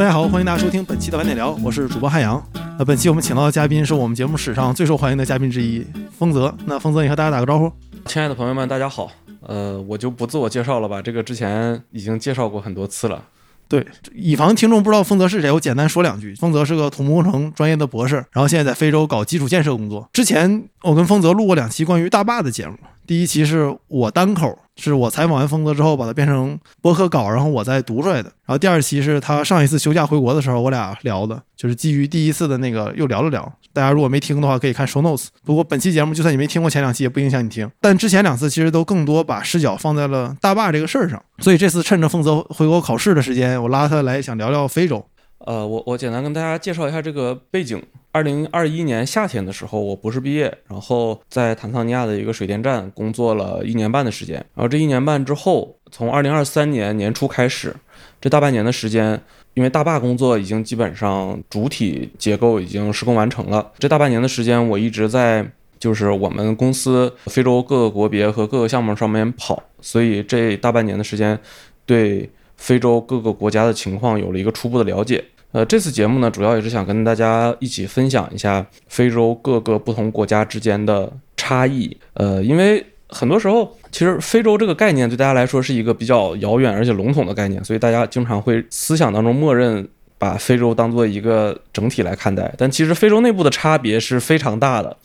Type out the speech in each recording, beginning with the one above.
大家好，欢迎大家收听本期的晚点聊，我是主播汉阳。那本期我们请到的嘉宾是我们节目史上最受欢迎的嘉宾之一，丰泽。那丰泽，你和大家打个招呼。亲爱的朋友们，大家好。呃，我就不自我介绍了吧，这个之前已经介绍过很多次了。对，以防听众不知道丰泽是谁，我简单说两句。丰泽是个土木工程专业的博士，然后现在在非洲搞基础建设工作。之前我跟丰泽录过两期关于大坝的节目，第一期是我单口。是我采访完峰泽之后，把它变成播客稿，然后我再读出来的。然后第二期是他上一次休假回国的时候，我俩聊的，就是基于第一次的那个又聊了聊。大家如果没听的话，可以看 show notes。不过本期节目就算你没听过前两期，也不影响你听。但之前两次其实都更多把视角放在了大坝这个事儿上，所以这次趁着丰泽回国考试的时间，我拉他来想聊聊非洲。呃，我我简单跟大家介绍一下这个背景。二零二一年夏天的时候，我博士毕业，然后在坦桑尼亚的一个水电站工作了一年半的时间。然后这一年半之后，从二零二三年年初开始，这大半年的时间，因为大坝工作已经基本上主体结构已经施工完成了。这大半年的时间，我一直在就是我们公司非洲各个国别和各个项目上面跑，所以这大半年的时间，对。非洲各个国家的情况有了一个初步的了解。呃，这次节目呢，主要也是想跟大家一起分享一下非洲各个不同国家之间的差异。呃，因为很多时候，其实非洲这个概念对大家来说是一个比较遥远而且笼统的概念，所以大家经常会思想当中默认把非洲当做一个整体来看待。但其实非洲内部的差别是非常大的，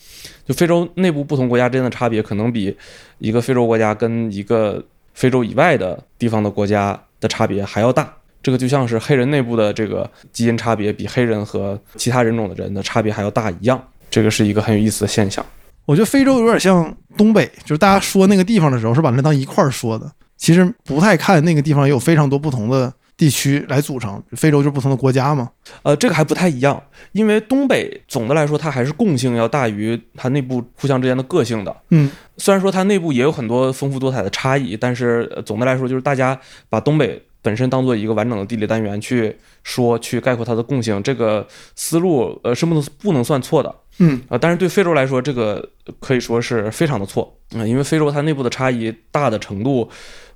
就非洲内部不同国家之间的差别，可能比一个非洲国家跟一个非洲以外的地方的国家。的差别还要大，这个就像是黑人内部的这个基因差别比黑人和其他人种的人的差别还要大一样，这个是一个很有意思的现象。我觉得非洲有点像东北，就是大家说那个地方的时候是把那当一块儿说的，其实不太看那个地方也有非常多不同的地区来组成，非洲就是不同的国家嘛。呃，这个还不太一样，因为东北总的来说它还是共性要大于它内部互相之间的个性的。嗯。虽然说它内部也有很多丰富多彩的差异，但是总的来说，就是大家把东北本身当做一个完整的地理单元去说，去概括它的共性，这个思路呃是不能不能算错的，嗯啊，但是对非洲来说，这个可以说是非常的错啊，因为非洲它内部的差异大的程度，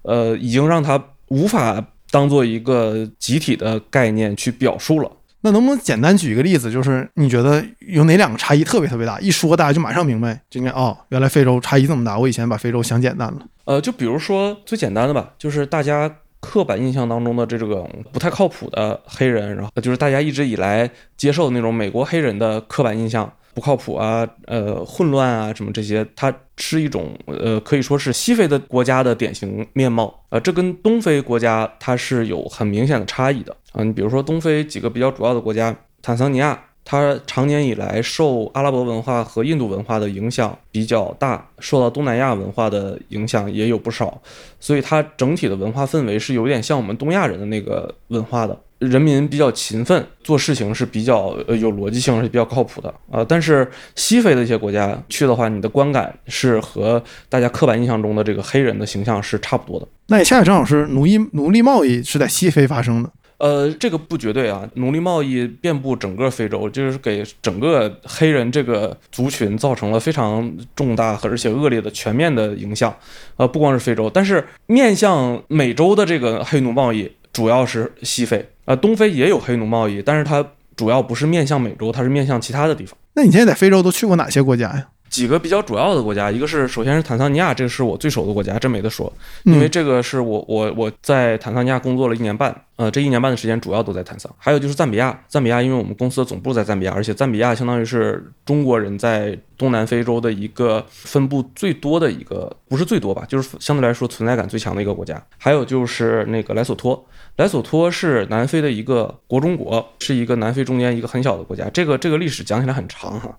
呃，已经让它无法当做一个集体的概念去表述了。那能不能简单举一个例子，就是你觉得有哪两个差异特别特别大？一说大家就马上明白，就应该哦，原来非洲差异这么大。我以前把非洲想简单了。呃，就比如说最简单的吧，就是大家刻板印象当中的这种不太靠谱的黑人，然后就是大家一直以来接受的那种美国黑人的刻板印象。不靠谱啊，呃，混乱啊，什么这些，它是一种呃，可以说是西非的国家的典型面貌啊。这跟东非国家它是有很明显的差异的啊。你比如说东非几个比较主要的国家，坦桑尼亚，它长年以来受阿拉伯文化和印度文化的影响比较大，受到东南亚文化的影响也有不少，所以它整体的文化氛围是有点像我们东亚人的那个文化的。人民比较勤奋，做事情是比较呃有逻辑性，是比较靠谱的啊。但是西非的一些国家去的话，你的观感是和大家刻板印象中的这个黑人的形象是差不多的。那恰恰正好是奴役奴隶贸易是在西非发生的。呃，这个不绝对啊。奴隶贸易遍布整个非洲，就是给整个黑人这个族群造成了非常重大而且恶劣的全面的影响。呃，不光是非洲，但是面向美洲的这个黑奴贸易。主要是西非，呃，东非也有黑奴贸易，但是它主要不是面向美洲，它是面向其他的地方。那你现在在非洲都去过哪些国家呀？几个比较主要的国家，一个是首先是坦桑尼亚，这个是我最熟的国家，真没得说，因为这个是我我我在坦桑尼亚工作了一年半，呃，这一年半的时间主要都在坦桑。还有就是赞比亚，赞比亚因为我们公司的总部在赞比亚，而且赞比亚相当于是中国人在东南非洲的一个分布最多的一个，不是最多吧，就是相对来说存在感最强的一个国家。还有就是那个莱索托。莱索托是南非的一个国中国，是一个南非中间一个很小的国家。这个这个历史讲起来很长哈。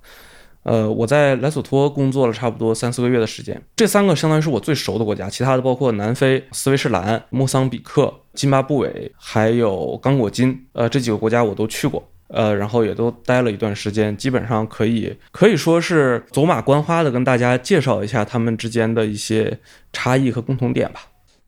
呃，我在莱索托工作了差不多三四个月的时间。这三个相当于是我最熟的国家，其他的包括南非、斯威士兰、莫桑比克、津巴布韦，还有刚果金，呃，这几个国家我都去过，呃，然后也都待了一段时间，基本上可以可以说是走马观花的跟大家介绍一下他们之间的一些差异和共同点吧。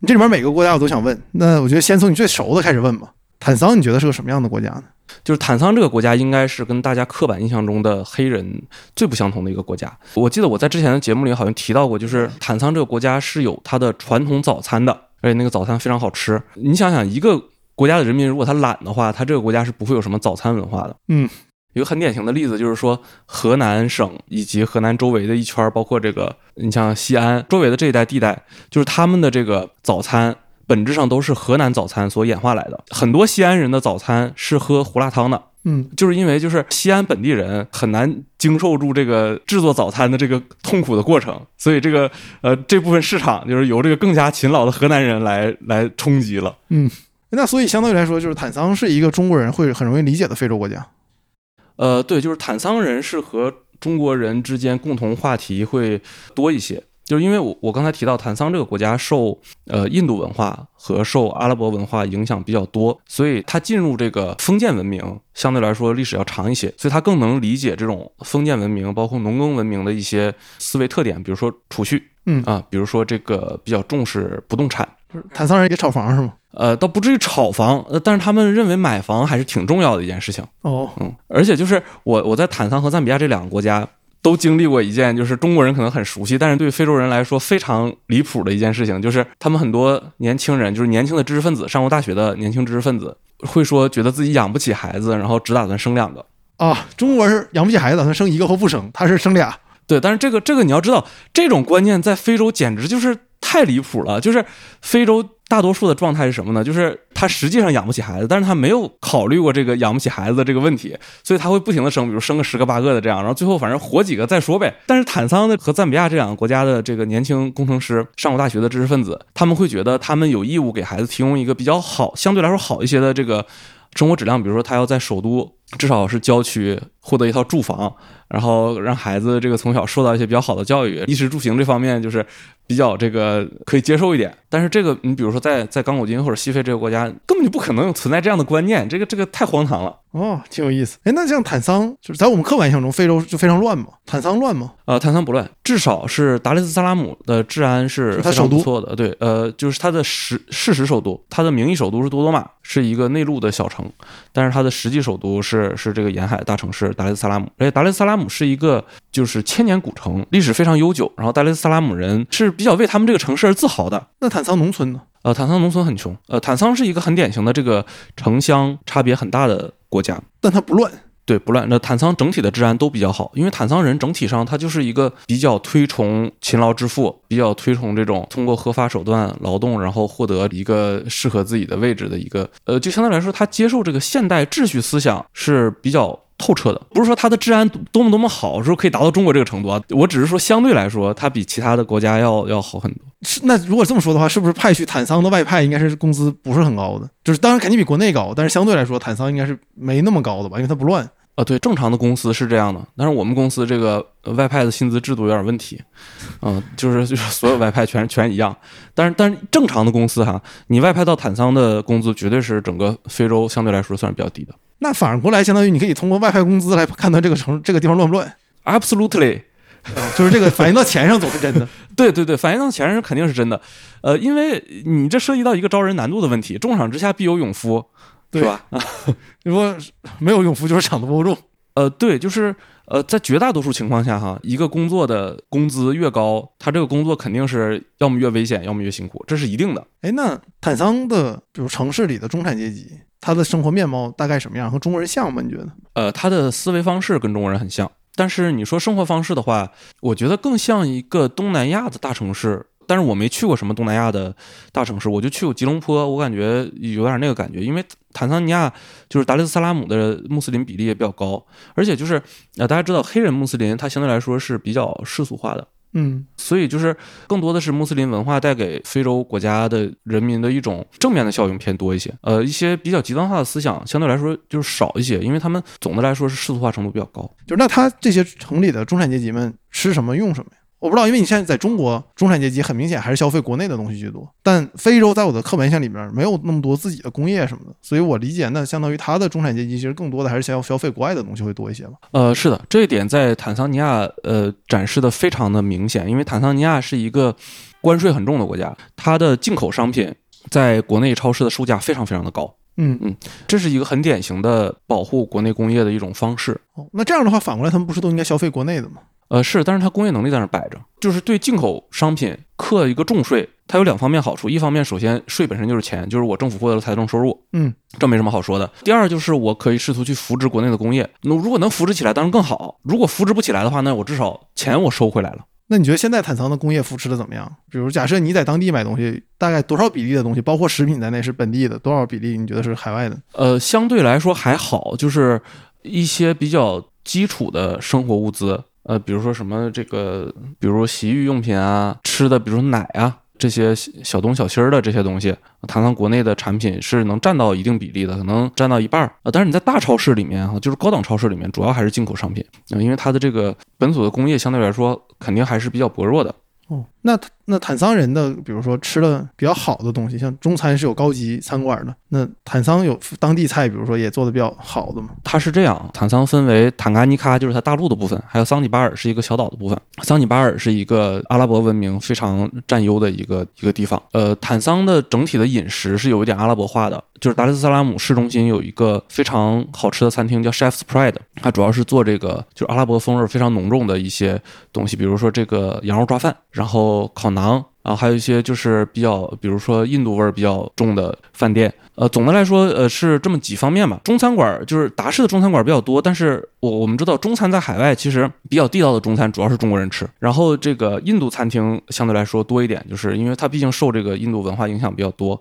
这里面每个国家我都想问，那我觉得先从你最熟的开始问吧。坦桑，你觉得是个什么样的国家呢？就是坦桑这个国家应该是跟大家刻板印象中的黑人最不相同的一个国家。我记得我在之前的节目里好像提到过，就是坦桑这个国家是有它的传统早餐的，而且那个早餐非常好吃。你想想，一个国家的人民如果他懒的话，他这个国家是不会有什么早餐文化的。嗯，一个很典型的例子就是说，河南省以及河南周围的一圈儿，包括这个你像西安周围的这一带地带，就是他们的这个早餐本质上都是河南早餐所演化来的。很多西安人的早餐是喝胡辣汤的。嗯，就是因为就是西安本地人很难经受住这个制作早餐的这个痛苦的过程，所以这个呃这部分市场就是由这个更加勤劳的河南人来来冲击了。嗯，那所以相对来说，就是坦桑是一个中国人会很容易理解的非洲国家。呃，对，就是坦桑人是和中国人之间共同话题会多一些。就是因为我我刚才提到坦桑这个国家受呃印度文化和受阿拉伯文化影响比较多，所以它进入这个封建文明相对来说历史要长一些，所以它更能理解这种封建文明包括农耕文明的一些思维特点，比如说储蓄，嗯啊，比如说这个比较重视不动产，坦桑人也炒房是吗？呃，倒不至于炒房，呃，但是他们认为买房还是挺重要的一件事情，哦，嗯，而且就是我我在坦桑和赞比亚这两个国家。都经历过一件，就是中国人可能很熟悉，但是对非洲人来说非常离谱的一件事情，就是他们很多年轻人，就是年轻的知识分子，上过大学的年轻知识分子，会说觉得自己养不起孩子，然后只打算生两个。啊，中国是养不起孩子，打算生一个或不生，他是生俩。对，但是这个这个你要知道，这种观念在非洲简直就是太离谱了。就是非洲大多数的状态是什么呢？就是他实际上养不起孩子，但是他没有考虑过这个养不起孩子的这个问题，所以他会不停的生，比如生个十个八个的这样，然后最后反正活几个再说呗。但是坦桑的和赞比亚这两个国家的这个年轻工程师、上过大学的知识分子，他们会觉得他们有义务给孩子提供一个比较好、相对来说好一些的这个生活质量，比如说他要在首都至少是郊区获得一套住房。然后让孩子这个从小受到一些比较好的教育，衣食住行这方面就是比较这个可以接受一点。但是这个你比如说在在刚果金或者西非这个国家，根本就不可能存在这样的观念，这个这个太荒唐了。哦，挺有意思。哎，那像坦桑，就是在我们刻板印象中，非洲就非常乱嘛？坦桑乱吗？呃，坦桑不乱，至少是达雷斯萨拉姆的治安是非常不错的。对，呃，就是它的实事实首都，它的名义首都是多多玛，是一个内陆的小城，但是它的实际首都是是这个沿海大城市达雷斯萨拉姆。而且达雷斯萨拉姆是一个就是千年古城，历史非常悠久。然后达雷斯萨拉姆人是比较为他们这个城市而自豪的。那坦桑农村呢？呃，坦桑农村很穷。呃，坦桑是一个很典型的这个城乡差别很大的国家，但它不乱。对，不乱。那坦桑整体的治安都比较好，因为坦桑人整体上他就是一个比较推崇勤劳致富，比较推崇这种通过合法手段劳动，然后获得一个适合自己的位置的一个，呃，就相对来说，他接受这个现代秩序思想是比较透彻的。不是说它的治安多么多么好，说可以达到中国这个程度啊，我只是说相对来说，它比其他的国家要要好很多。是那如果这么说的话，是不是派去坦桑的外派应该是工资不是很高的？就是当然肯定比国内高，但是相对来说，坦桑应该是没那么高的吧，因为它不乱。啊，对，正常的公司是这样的，但是我们公司这个外派的薪资制度有点问题，嗯，就是就是所有外派全全一样，但是但是正常的公司哈，你外派到坦桑的工资绝对是整个非洲相对来说算是比较低的。那反过来，相当于你可以通过外派工资来判断这个城这个地方乱不乱。Absolutely，就是这个反映到钱上总是真的。对对对，反映到钱上肯定是真的，呃，因为你这涉及到一个招人难度的问题，重赏之下必有勇夫。对吧？你说没有勇夫，就是场子不够重。呃，对，就是呃，在绝大多数情况下，哈，一个工作的工资越高，他这个工作肯定是要么越危险，要么越辛苦，这是一定的。哎，那坦桑的，比如城市里的中产阶级，他的生活面貌大概什么样？和中国人像吗？你觉得？呃，他的思维方式跟中国人很像，但是你说生活方式的话，我觉得更像一个东南亚的大城市。但是我没去过什么东南亚的大城市，我就去过吉隆坡，我感觉有点那个感觉，因为坦桑尼亚就是达雷斯萨拉姆的穆斯林比例也比较高，而且就是呃，大家知道黑人穆斯林他相对来说是比较世俗化的，嗯，所以就是更多的是穆斯林文化带给非洲国家的人民的一种正面的效应偏多一些，呃，一些比较极端化的思想相对来说就是少一些，因为他们总的来说是世俗化程度比较高。就是那他这些城里的中产阶级们吃什么用什么呀？我不知道，因为你现在在中国，中产阶级很明显还是消费国内的东西居多。但非洲在我的刻板印象里面没有那么多自己的工业什么的，所以我理解那相当于他的中产阶级其实更多的还是想要消费国外的东西会多一些吧。呃，是的，这一点在坦桑尼亚呃展示的非常的明显，因为坦桑尼亚是一个关税很重的国家，它的进口商品在国内超市的售价非常非常的高。嗯嗯，这是一个很典型的保护国内工业的一种方式。哦，那这样的话，反过来他们不是都应该消费国内的吗？呃，是，但是它工业能力在那摆着，就是对进口商品课一个重税，它有两方面好处，一方面首先税本身就是钱，就是我政府获得了财政收入，嗯，这没什么好说的。第二就是我可以试图去扶植国内的工业，那如果能扶植起来，当然更好；如果扶植不起来的话，那我至少钱我收回来了。那你觉得现在坦桑的工业扶持的怎么样？比如假设你在当地买东西，大概多少比例的东西，包括食品在内是本地的，多少比例你觉得是海外的？呃，相对来说还好，就是一些比较基础的生活物资，呃，比如说什么这个，比如洗浴用品啊，吃的，比如说奶啊。这些小东小西儿的这些东西，谈谈国内的产品是能占到一定比例的，可能占到一半儿啊。但是你在大超市里面哈，就是高档超市里面，主要还是进口商品，因为它的这个本土的工业相对来说肯定还是比较薄弱的。哦，那那坦桑人的，比如说吃的比较好的东西，像中餐是有高级餐馆的，那坦桑有当地菜，比如说也做的比较好的吗？它是这样，坦桑分为坦噶尼卡，就是它大陆的部分，还有桑吉巴尔是一个小岛的部分。桑吉巴尔是一个阿拉伯文明非常占优的一个一个地方。呃，坦桑的整体的饮食是有一点阿拉伯化的，就是达雷斯萨拉姆市中心有一个非常好吃的餐厅叫 Chef's Pride，它主要是做这个就是阿拉伯风味非常浓重的一些东西，比如说这个羊肉抓饭，然后烤馕。啊，还有一些就是比较，比如说印度味儿比较重的饭店。呃，总的来说，呃，是这么几方面吧。中餐馆就是达式的中餐馆比较多，但是我我们知道中餐在海外其实比较地道的中餐主要是中国人吃。然后这个印度餐厅相对来说多一点，就是因为它毕竟受这个印度文化影响比较多。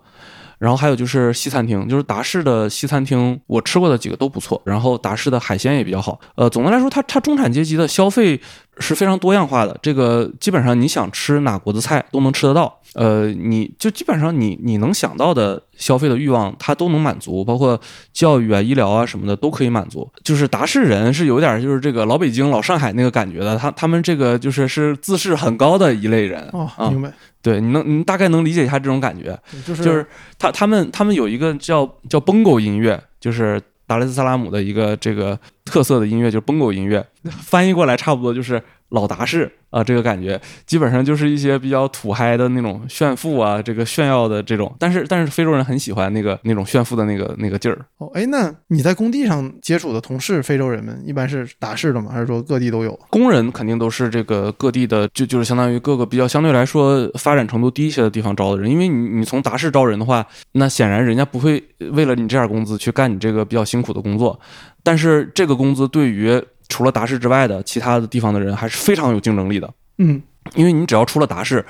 然后还有就是西餐厅，就是达式的西餐厅，我吃过的几个都不错。然后达式的海鲜也比较好。呃，总的来说，它它中产阶级的消费是非常多样化的。这个基本上你想吃哪国的菜都能吃得到。呃，你就基本上你你能想到的消费的欲望，它都能满足，包括教育啊、医疗啊什么的都可以满足。就是达式人是有点就是这个老北京、老上海那个感觉的，他他们这个就是是自视很高的一类人。哦，啊明白，对，你能你大概能理解一下这种感觉。就是就是他他们他们有一个叫叫崩狗音乐，就是达雷斯萨拉姆的一个这个特色的音乐，就是崩狗音乐，翻译过来差不多就是老达式啊，这个感觉基本上就是一些比较土嗨的那种炫富啊，这个炫耀的这种，但是但是非洲人很喜欢那个那种炫富的那个那个劲儿。哦，哎，那你在工地上接触的同事，非洲人们一般是达式的吗？还是说各地都有？工人肯定都是这个各地的，就就是相当于各个比较相对来说发展程度低一些的地方招的人，因为你你从达式招人的话，那显然人家不会为了你这点工资去干你这个比较辛苦的工作，但是这个工资对于除了达市之外的其他的地方的人还是非常有竞争力的，嗯，因为你只要出了达市。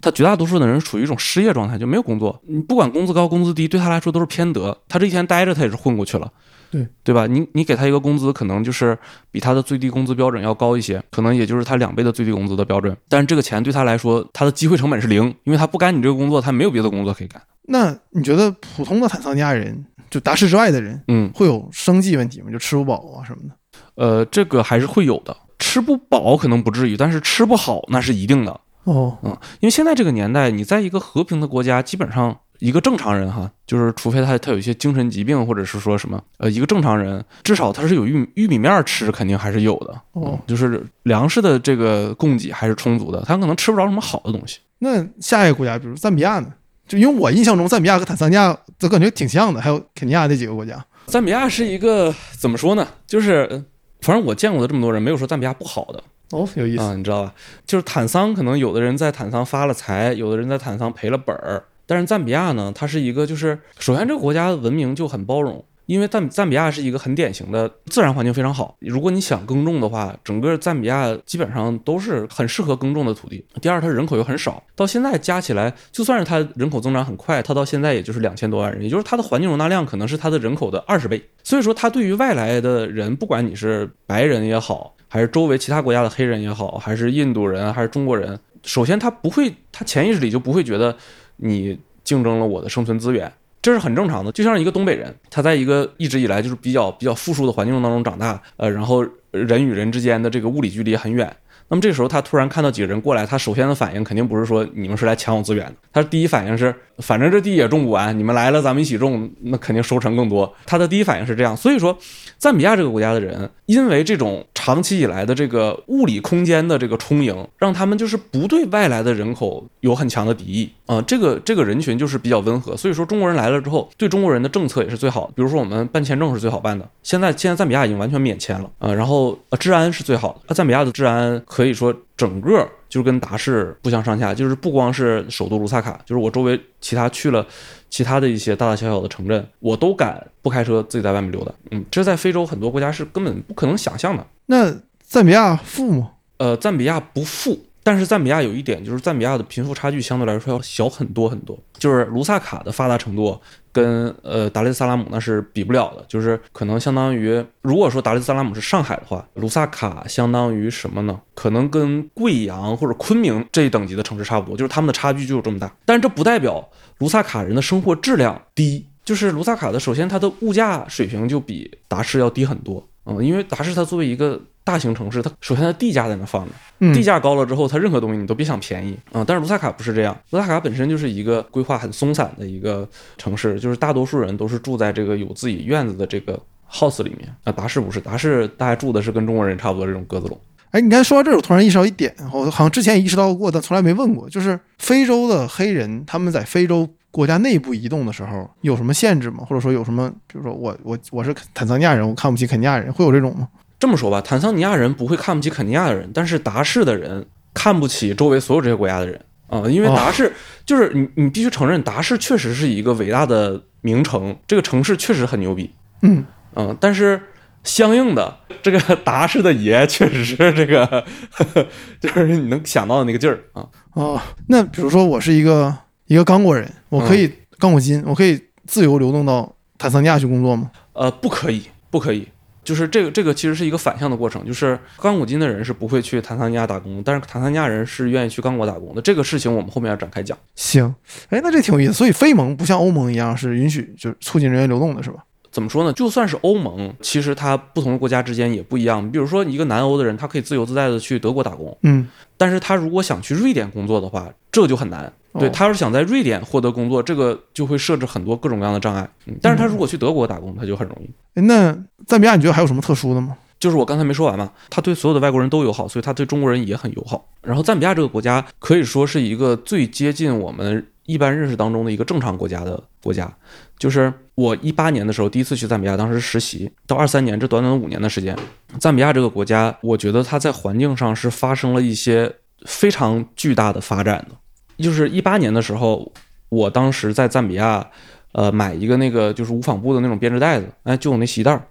他绝大多数的人处于一种失业状态，就没有工作。你不管工资高工资低，对他来说都是偏得。他这一天待着，他也是混过去了。对对吧？你你给他一个工资，可能就是比他的最低工资标准要高一些，可能也就是他两倍的最低工资的标准。但是这个钱对他来说，他的机会成本是零，因为他不干你这个工作，他没有别的工作可以干。那你觉得普通的坦桑尼亚人，就达市之外的人，嗯，会有生计问题吗？就吃不饱啊什么的？呃，这个还是会有的。吃不饱可能不至于，但是吃不好那是一定的。哦，嗯，因为现在这个年代，你在一个和平的国家，基本上一个正常人哈，就是除非他他有一些精神疾病，或者是说什么，呃，一个正常人至少他是有玉玉米面儿吃，肯定还是有的。哦嗯就是粮食的这个供给还是充足的，他可能吃不着什么好的东西。那下一个国家，比如赞比亚呢？就因为我印象中赞比亚和坦桑尼亚都感觉挺像的，还有肯尼亚这几个国家。赞比亚是一个怎么说呢？就是呃反正我见过的这么多人，没有说赞比亚不好的。哦，有意思。啊，你知道吧？就是坦桑，可能有的人在坦桑发了财，有的人在坦桑赔了本儿。但是赞比亚呢，它是一个就是，首先这个国家的文明就很包容，因为赞赞比亚是一个很典型的自然环境非常好。如果你想耕种的话，整个赞比亚基本上都是很适合耕种的土地。第二，它人口又很少，到现在加起来，就算是它人口增长很快，它到现在也就是两千多万人，也就是它的环境容纳量可能是它的人口的二十倍。所以说，它对于外来的人，不管你是白人也好，还是周围其他国家的黑人也好，还是印度人，还是中国人，首先他不会，他潜意识里就不会觉得你竞争了我的生存资源，这是很正常的。就像一个东北人，他在一个一直以来就是比较比较富庶的环境当中长大，呃，然后人与人之间的这个物理距离很远。那么这时候他突然看到几个人过来，他首先的反应肯定不是说你们是来抢我资源的，他第一反应是反正这地也种不完，你们来了咱们一起种，那肯定收成更多。他的第一反应是这样，所以说赞比亚这个国家的人，因为这种长期以来的这个物理空间的这个充盈，让他们就是不对外来的人口有很强的敌意啊、这个这个人群就是比较温和，所以说中国人来了之后，对中国人的政策也是最好的。比如说我们办签证是最好办的，现在现在赞比亚已经完全免签了啊、然后呃治安是最好的，啊赞比亚的治安可以说整个就是跟达市不相上下，就是不光是首都卢萨卡，就是我周围其他去了其他的一些大大小小的城镇，我都敢不开车自己在外面溜达。嗯，这在非洲很多国家是根本不可能想象的。那赞比亚富吗？呃，赞比亚不富，但是赞比亚有一点就是赞比亚的贫富差距相对来说要小很多很多，就是卢萨卡的发达程度跟呃达雷斯萨拉姆那是比不了的，就是可能相当于如果说达雷斯萨拉姆是上海的话，卢萨卡相当于什么呢？可能跟贵阳或者昆明这一等级的城市差不多，就是他们的差距就有这么大。但是这不代表卢萨卡人的生活质量低，就是卢萨卡的首先它的物价水平就比达市要低很多，嗯，因为达市它作为一个大型城市，它首先它地价在那放着。嗯地价高了之后，它任何东西你都别想便宜啊、但是卢萨卡不是这样，卢萨卡本身就是一个规划很松散的一个城市，就是大多数人都是住在这个有自己院子的这个 house 里面啊。达市不是，达市大家住的是跟中国人差不多这种鸽子笼。哎，你刚才说到这儿，我突然意识到一点，我好像之前也意识到过，但从来没问过，就是非洲的黑人他们在非洲国家内部移动的时候有什么限制吗？或者说有什么，比如说我我我是坦桑尼亚人，我看不起肯尼亚人，会有这种吗？这么说吧，坦桑尼亚人不会看不起肯尼亚的人，但是达市的人看不起周围所有这些国家的人啊、因为哦达市、就是你，你必须承认，达市确实是一个伟大的名城，这个城市确实很牛逼，嗯，嗯，但是相应的，这个达市的爷确实是这个，呵 呵就是你能想到的那个劲儿啊。哦，那比如说我是一个一个刚果人，我可以刚果金，我可以自由流动到坦桑尼亚去工作吗？呃，不可以，不可以。就是这个，这个其实是一个反向的过程，就是刚果金的人是不会去坦桑尼亚打工，但是坦桑尼亚人是愿意去刚果打工的。这个事情我们后面要展开讲。行，哎，那这挺有意思。所以非盟不像欧盟一样是允许就是促进人员流动的，是吧？怎么说呢？就算是欧盟，其实它不同的国家之间也不一样。比如说，一个南欧的人，他可以自由自在的去德国打工，嗯，但是他如果想去瑞典工作的话，这就很难。对哦他要是想在瑞典获得工作，这个就会设置很多各种各样的障碍。嗯，但是他如果去德国打工，他就很容易。哎那赞比亚你觉得还有什么特殊的吗？就是我刚才没说完嘛，他对所有的外国人都友好，所以他对中国人也很友好。然后赞比亚这个国家可以说是一个最接近我们一般认识当中的一个正常国家的国家。就是我一八年的时候第一次去赞比亚，当时实习，到二三年这短短五年的时间，赞比亚这个国家，我觉得它在环境上是发生了一些非常巨大的发展的。就是一八年的时候，我当时在赞比亚，呃，买一个那个就是无纺布的那种编织袋子，哎，就我那洗衣袋儿，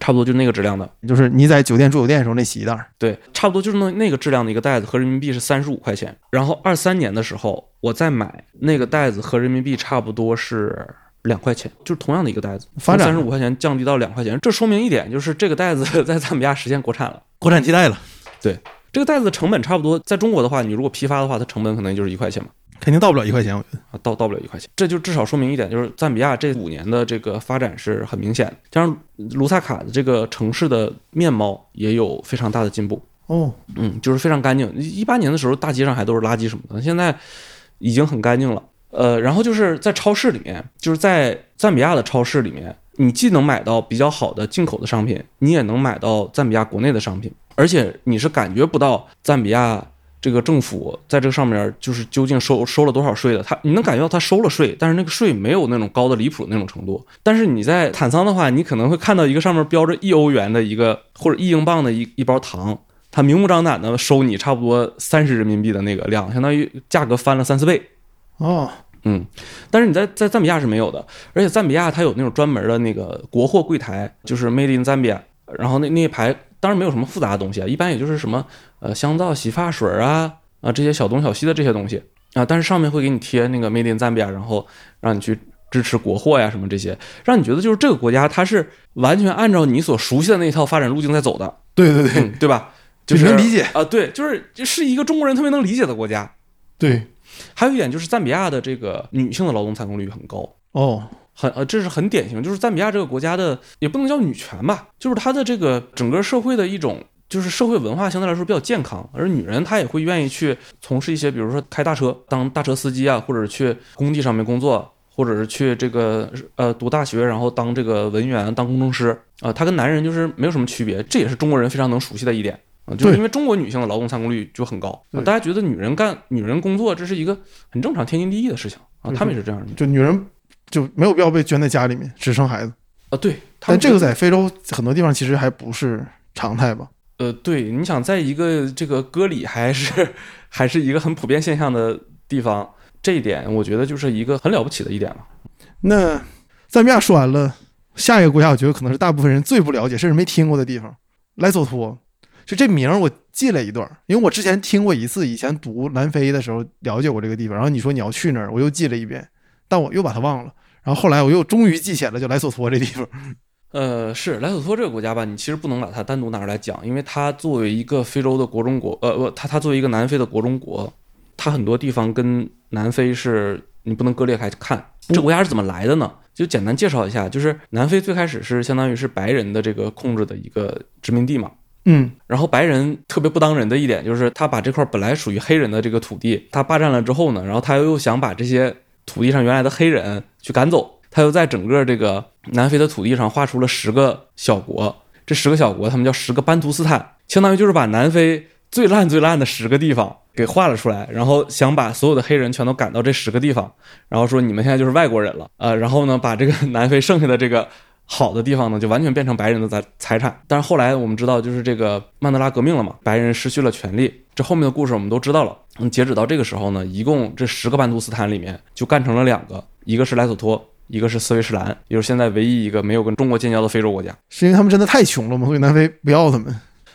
差不多就是那个质量的。就是你在酒店住酒店的时候那洗衣袋儿，对，差不多就是那那个质量的一个袋子，合人民币是三十五块钱。然后二三年的时候，我再买那个袋子，合人民币差不多是两块钱，就是同样的一个袋子，发展三十五块钱降低到两块钱。这说明一点，就是这个袋子 在赞比亚实现国产了。国产替代了，这个袋子的成本差不多，在中国的话，你如果批发的话，它成本可能就是一块钱嘛，肯定到不了一块钱，我觉得。啊，到到不了一块钱。这就至少说明一点，就是赞比亚这五年的这个发展是很明显的，加上卢萨卡的这个城市的面貌也有非常大的进步。哦，嗯，就是非常干净。一八年的时候，大街上还都是垃圾什么的，现在已经很干净了。呃，然后就是在超市里面，就是在赞比亚的超市里面，你既能买到比较好的进口的商品，你也能买到赞比亚国内的商品，而且你是感觉不到赞比亚这个政府在这个上面就是究竟收收了多少税的。他你能感觉到他收了税，但是那个税没有那种高的离谱的那种程度。但是你在坦桑的话，你可能会看到一个上面标着一欧元的一个或者一英镑的一一包糖。他明目张胆的收你差不多三十人民币的那个量，相当于价格翻了三四倍。哦，嗯，但是你在在赞比亚是没有的，而且赞比亚它有那种专门的那个国货柜台，就是 Made in Zambia，然后那那一排当然没有什么复杂的东西啊，一般也就是什么呃香皂、洗发水啊啊这些小东小西的这些东西啊，但是上面会给你贴那个 Made in Zambia，然后让你去支持国货呀什么这些，让你觉得就是这个国家它是完全按照你所熟悉的那一套发展路径在走的。对对对嗯，对吧？就 就是能理解啊、对，就是就是一个中国人特别能理解的国家。对，还有一点就是赞比亚的这个女性的劳动参与率很高，哦，很呃，这是很典型，就是赞比亚这个国家的也不能叫女权吧，就是它的这个整个社会的一种。就是社会文化相对来说比较健康，而女人她也会愿意去从事一些，比如说开大车、当大车司机啊，或者去工地上面工作，或者是去这个呃读大学，然后当这个文员、当工程师啊、她跟男人就是没有什么区别，这也是中国人非常能熟悉的一点啊，就是因为中国女性的劳动参与率就很高，大家觉得女人干女人工作这是一个很正常、天经地义的事情啊，对他们也是这样的就女人就没有必要被圈在家里面只生孩子，啊，对，但这个在非洲很多地方其实还不是常态吧？呃，对，你想在一个这个割礼还是 还是一个很普遍现象的地方，这一点我觉得就是一个很了不起的一点了。那赞比亚说完了，下一个国家我觉得可能是大部分人最不了解甚至没听过的地方——莱索托。就这名儿我记了一段，因为我之前听过一次，以前读南非的时候了解过这个地方。然后你说你要去那儿，我又记了一遍，但我又把它忘了。然后后来我又终于记起来了，就莱索托这地方。呃，是莱索托这个国家吧？你其实不能把它单独拿出来讲，因为它作为一个非洲的国中国，呃不，它它作为一个南非的国中国，它很多地方跟南非是你不能割裂开看。这国家是怎么来的呢？就简单介绍一下，就是南非最开始是相当于是白人的这个控制的一个殖民地嘛。嗯，然后白人特别不当人的一点就是他把这块本来属于黑人的这个土地，他霸占了之后呢，然后他又想把这些土地上原来的黑人去赶走，他又在整个这个南非的土地上画出了十个小国，这十个小国他们叫十个班图斯坦，相当于就是把南非最烂最烂的十个地方给画了出来，然后想把所有的黑人全都赶到这十个地方，然后说你们现在就是外国人了，呃，然后呢把这个 南非剩下的这个。好的地方呢，就完全变成白人的财财产。但是后来我们知道，就是这个曼德拉革命了嘛，白人失去了权利。这后面的故事我们都知道了。嗯，截止到这个时候呢，一共这十个班图斯坦里面就干成了两个，一个是莱索托，一个是斯威士兰，也就是现在唯一一个没有跟中国建交的非洲国家。是因为他们真的太穷了吗？所以南非不要他们？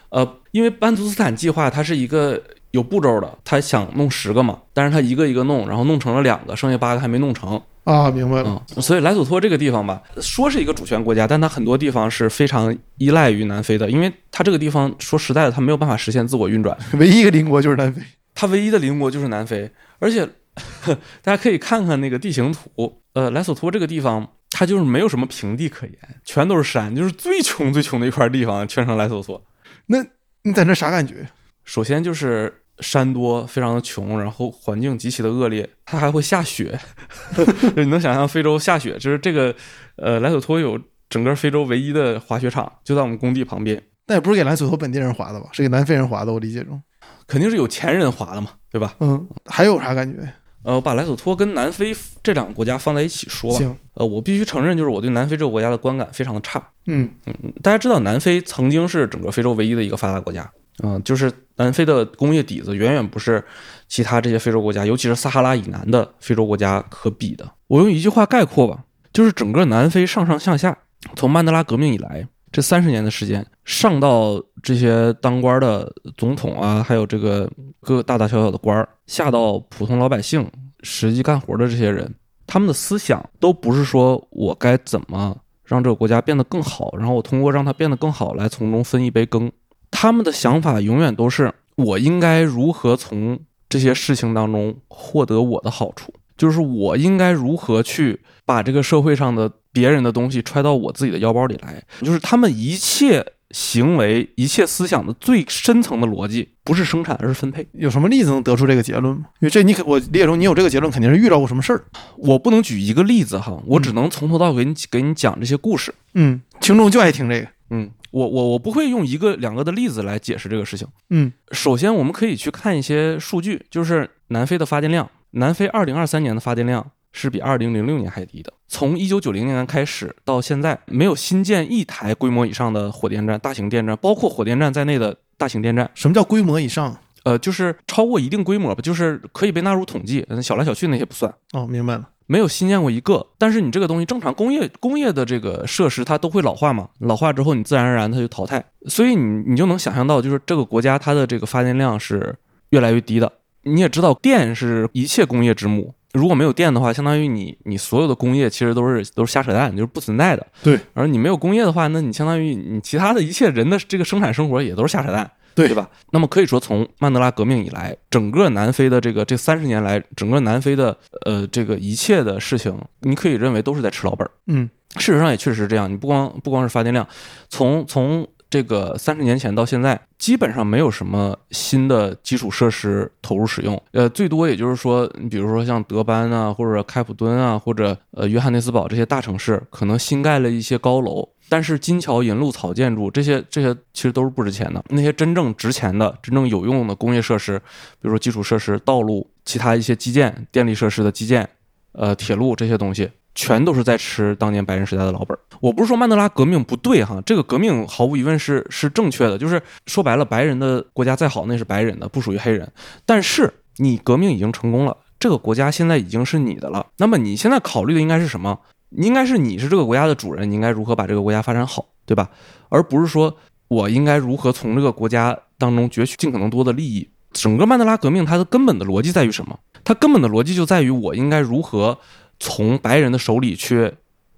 呃，因为班图斯坦计划它是一个有步骤的，他想弄十个嘛，但是他一个一个弄，然后弄成了两个，剩下八个还没弄成。啊，明白了。所以莱索托这个地方吧，说是一个主权国家，但它很多地方是非常依赖于南非的，因为它这个地方说实在的，它没有办法实现自我运转，唯一一个邻国就是南非，它唯一的邻国就是南非。而且 大家可以看看那个地形图，呃，莱索托这个地方它就是没有什么平地可言，全都是山，就是最穷最穷的一块地方，全称莱索托。那你在那啥感觉？首先就是。山多，非常的穷，然后环境极其的恶劣，它还会下雪。你能想象非洲下雪？就是这个，呃，莱索托有整个非洲唯一的滑雪场，就在我们工地旁边。那也不是给莱索托本地人滑的吧？是给南非人滑的，我理解中。肯定是有钱人滑的嘛，对吧？嗯。还有啥感觉？呃，我把莱索托跟南非这两个国家放在一起说吧。行。呃，我必须承认，就是我对南非这个国家的观感非常的差。嗯嗯。大家知道，南非曾经是整个非洲唯一的一个发达国家。嗯，就是南非的工业底子远远不是其他这些非洲国家，尤其是撒哈拉以南的非洲国家可比的。我用一句话概括吧，就是整个南非上上下下，从曼德拉革命以来这三十年的时间，上到这些当官的总统啊，还有这个各个大大小小的官儿，下到普通老百姓实际干活的这些人，他们的思想都不是说我该怎么让这个国家变得更好，然后我通过让它变得更好来从中分一杯羹。他们的想法永远都是我应该如何从这些事情当中获得我的好处，就是我应该如何去把这个社会上的别人的东西揣到我自己的腰包里来。就是他们一切行为、一切思想的最深层的逻辑，不是生产，而是分配。有什么例子能得出这个结论吗？因为这你可我理解中，你有这个结论，肯定是遇到过什么事儿。我不能举一个例子哈，我只能从头到尾给你给你讲这些故事。嗯，听众就爱听这个。嗯。我我我不会用一个两个的例子来解释这个事情。嗯，首先我们可以去看一些数据，就是南非的发电量，南非二零二三年的发电量是比二零零六年还低的。从一九九零年开始到现在，没有新建一台规模以上的火电站、大型电站，包括火电站在内的大型电站。什么叫规模以上？呃，就是超过一定规模吧，就是可以被纳入统计。小来小去那些不算。哦，明白了。没有新建过一个，但是你这个东西正常工业工业的这个设施它都会老化嘛，老化之后你自然而然它就淘汰，所以你你就能想象到，就是这个国家它的这个发电量是越来越低的。你也知道，电是一切工业之母，如果没有电的话，相当于你你所有的工业其实都是都是瞎扯淡，就是不存在的。对，而你没有工业的话，那你相当于你其他的一切人的这个生产生活也都是瞎扯淡。对对吧？那么可以说，从曼德拉革命以来，整个南非的这个这三十年来，整个南非的呃这个一切的事情，你可以认为都是在吃老本。嗯，事实上也确实是这样。你不光不光是发电量，从从这个三十年前到现在，基本上没有什么新的基础设施投入使用。呃，最多也就是说，你比如说像德班啊，或者开普敦啊，或者呃约翰内斯堡这些大城市，可能新盖了一些高楼。但是金桥、银路、草建筑这些这些其实都是不值钱的。那些真正值钱的、真正有用的工业设施，比如说基础设施、道路、其他一些基建、电力设施的基建，呃，铁路这些东西，全都是在吃当年白人时代的老本。我不是说曼德拉革命不对哈，这个革命毫无疑问是是正确的。就是说白了，白人的国家再好，那是白人的，不属于黑人。但是你革命已经成功了，这个国家现在已经是你的了。那么你现在考虑的应该是什么？应该是你是这个国家的主人，你应该如何把这个国家发展好，对吧？而不是说我应该如何从这个国家当中攫取尽可能多的利益。整个曼德拉革命它的根本的逻辑在于什么？它根本的逻辑就在于我应该如何。从白人的手里去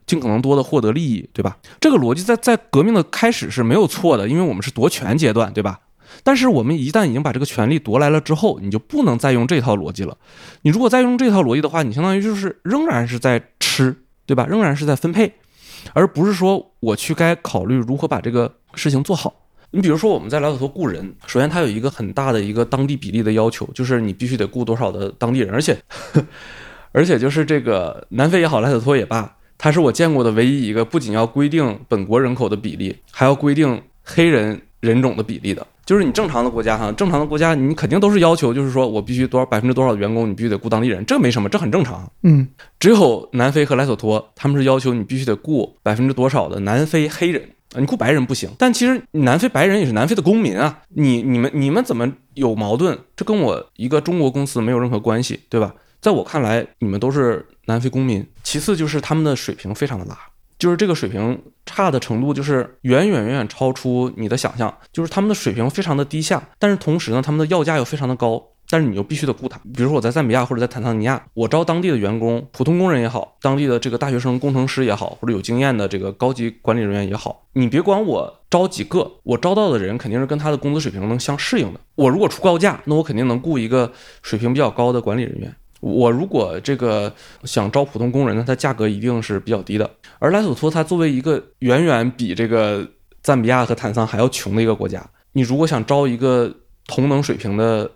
尽可能多的获得利益，对吧？这个逻辑在在革命的开始是没有错的，因为我们是夺权阶段，对吧？但是我们一旦已经把这个权利夺来了之后，你就不能再用这套逻辑了。你如果再用这套逻辑的话，你相当于就是仍然是在吃，对吧？仍然是在分配，而不是说我去该考虑如何把这个事情做好。你比如说我们在莱索托雇人，首先它有一个很大的一个当地比例的要求，就是你必须得雇多少的当地人，而且。而且就是这个南非也好，莱索托也罢，它是我见过的唯一一个不仅要规定本国人口的比例，还要规定黑人人种的比例的。就是你正常的国家哈，正常的国家你肯定都是要求，就是说我必须多少百分之多少的员工你必须得雇当地人，这没什么，这很正常。嗯，只有南非和莱索托他们是要求你必须得雇百分之多少的南非黑人，你雇白人不行。但其实南非白人也是南非的公民啊，你你们你们怎么有矛盾？这跟我一个中国公司没有任何关系，对吧？在我看来，你们都是南非公民。其次就是他们的水平非常的拉，就是这个水平差的程度，就是远远远远超出你的想象。就是他们的水平非常的低下，但是同时呢，他们的要价又非常的高。但是你又必须得雇他。比如说我在赞比亚或者在坦桑尼亚，我招当地的员工，普通工人也好，当地的这个大学生工程师也好，或者有经验的这个高级管理人员也好，你别管我招几个，我招到的人肯定是跟他的工资水平能相适应的。我如果出高价，那我肯定能雇一个水平比较高的管理人员。我如果这个想招普通工人呢，它价格一定是比较低的。而莱索托它作为一个远远比这个赞比亚和坦桑还要穷的一个国家，你如果想招一个同等水平的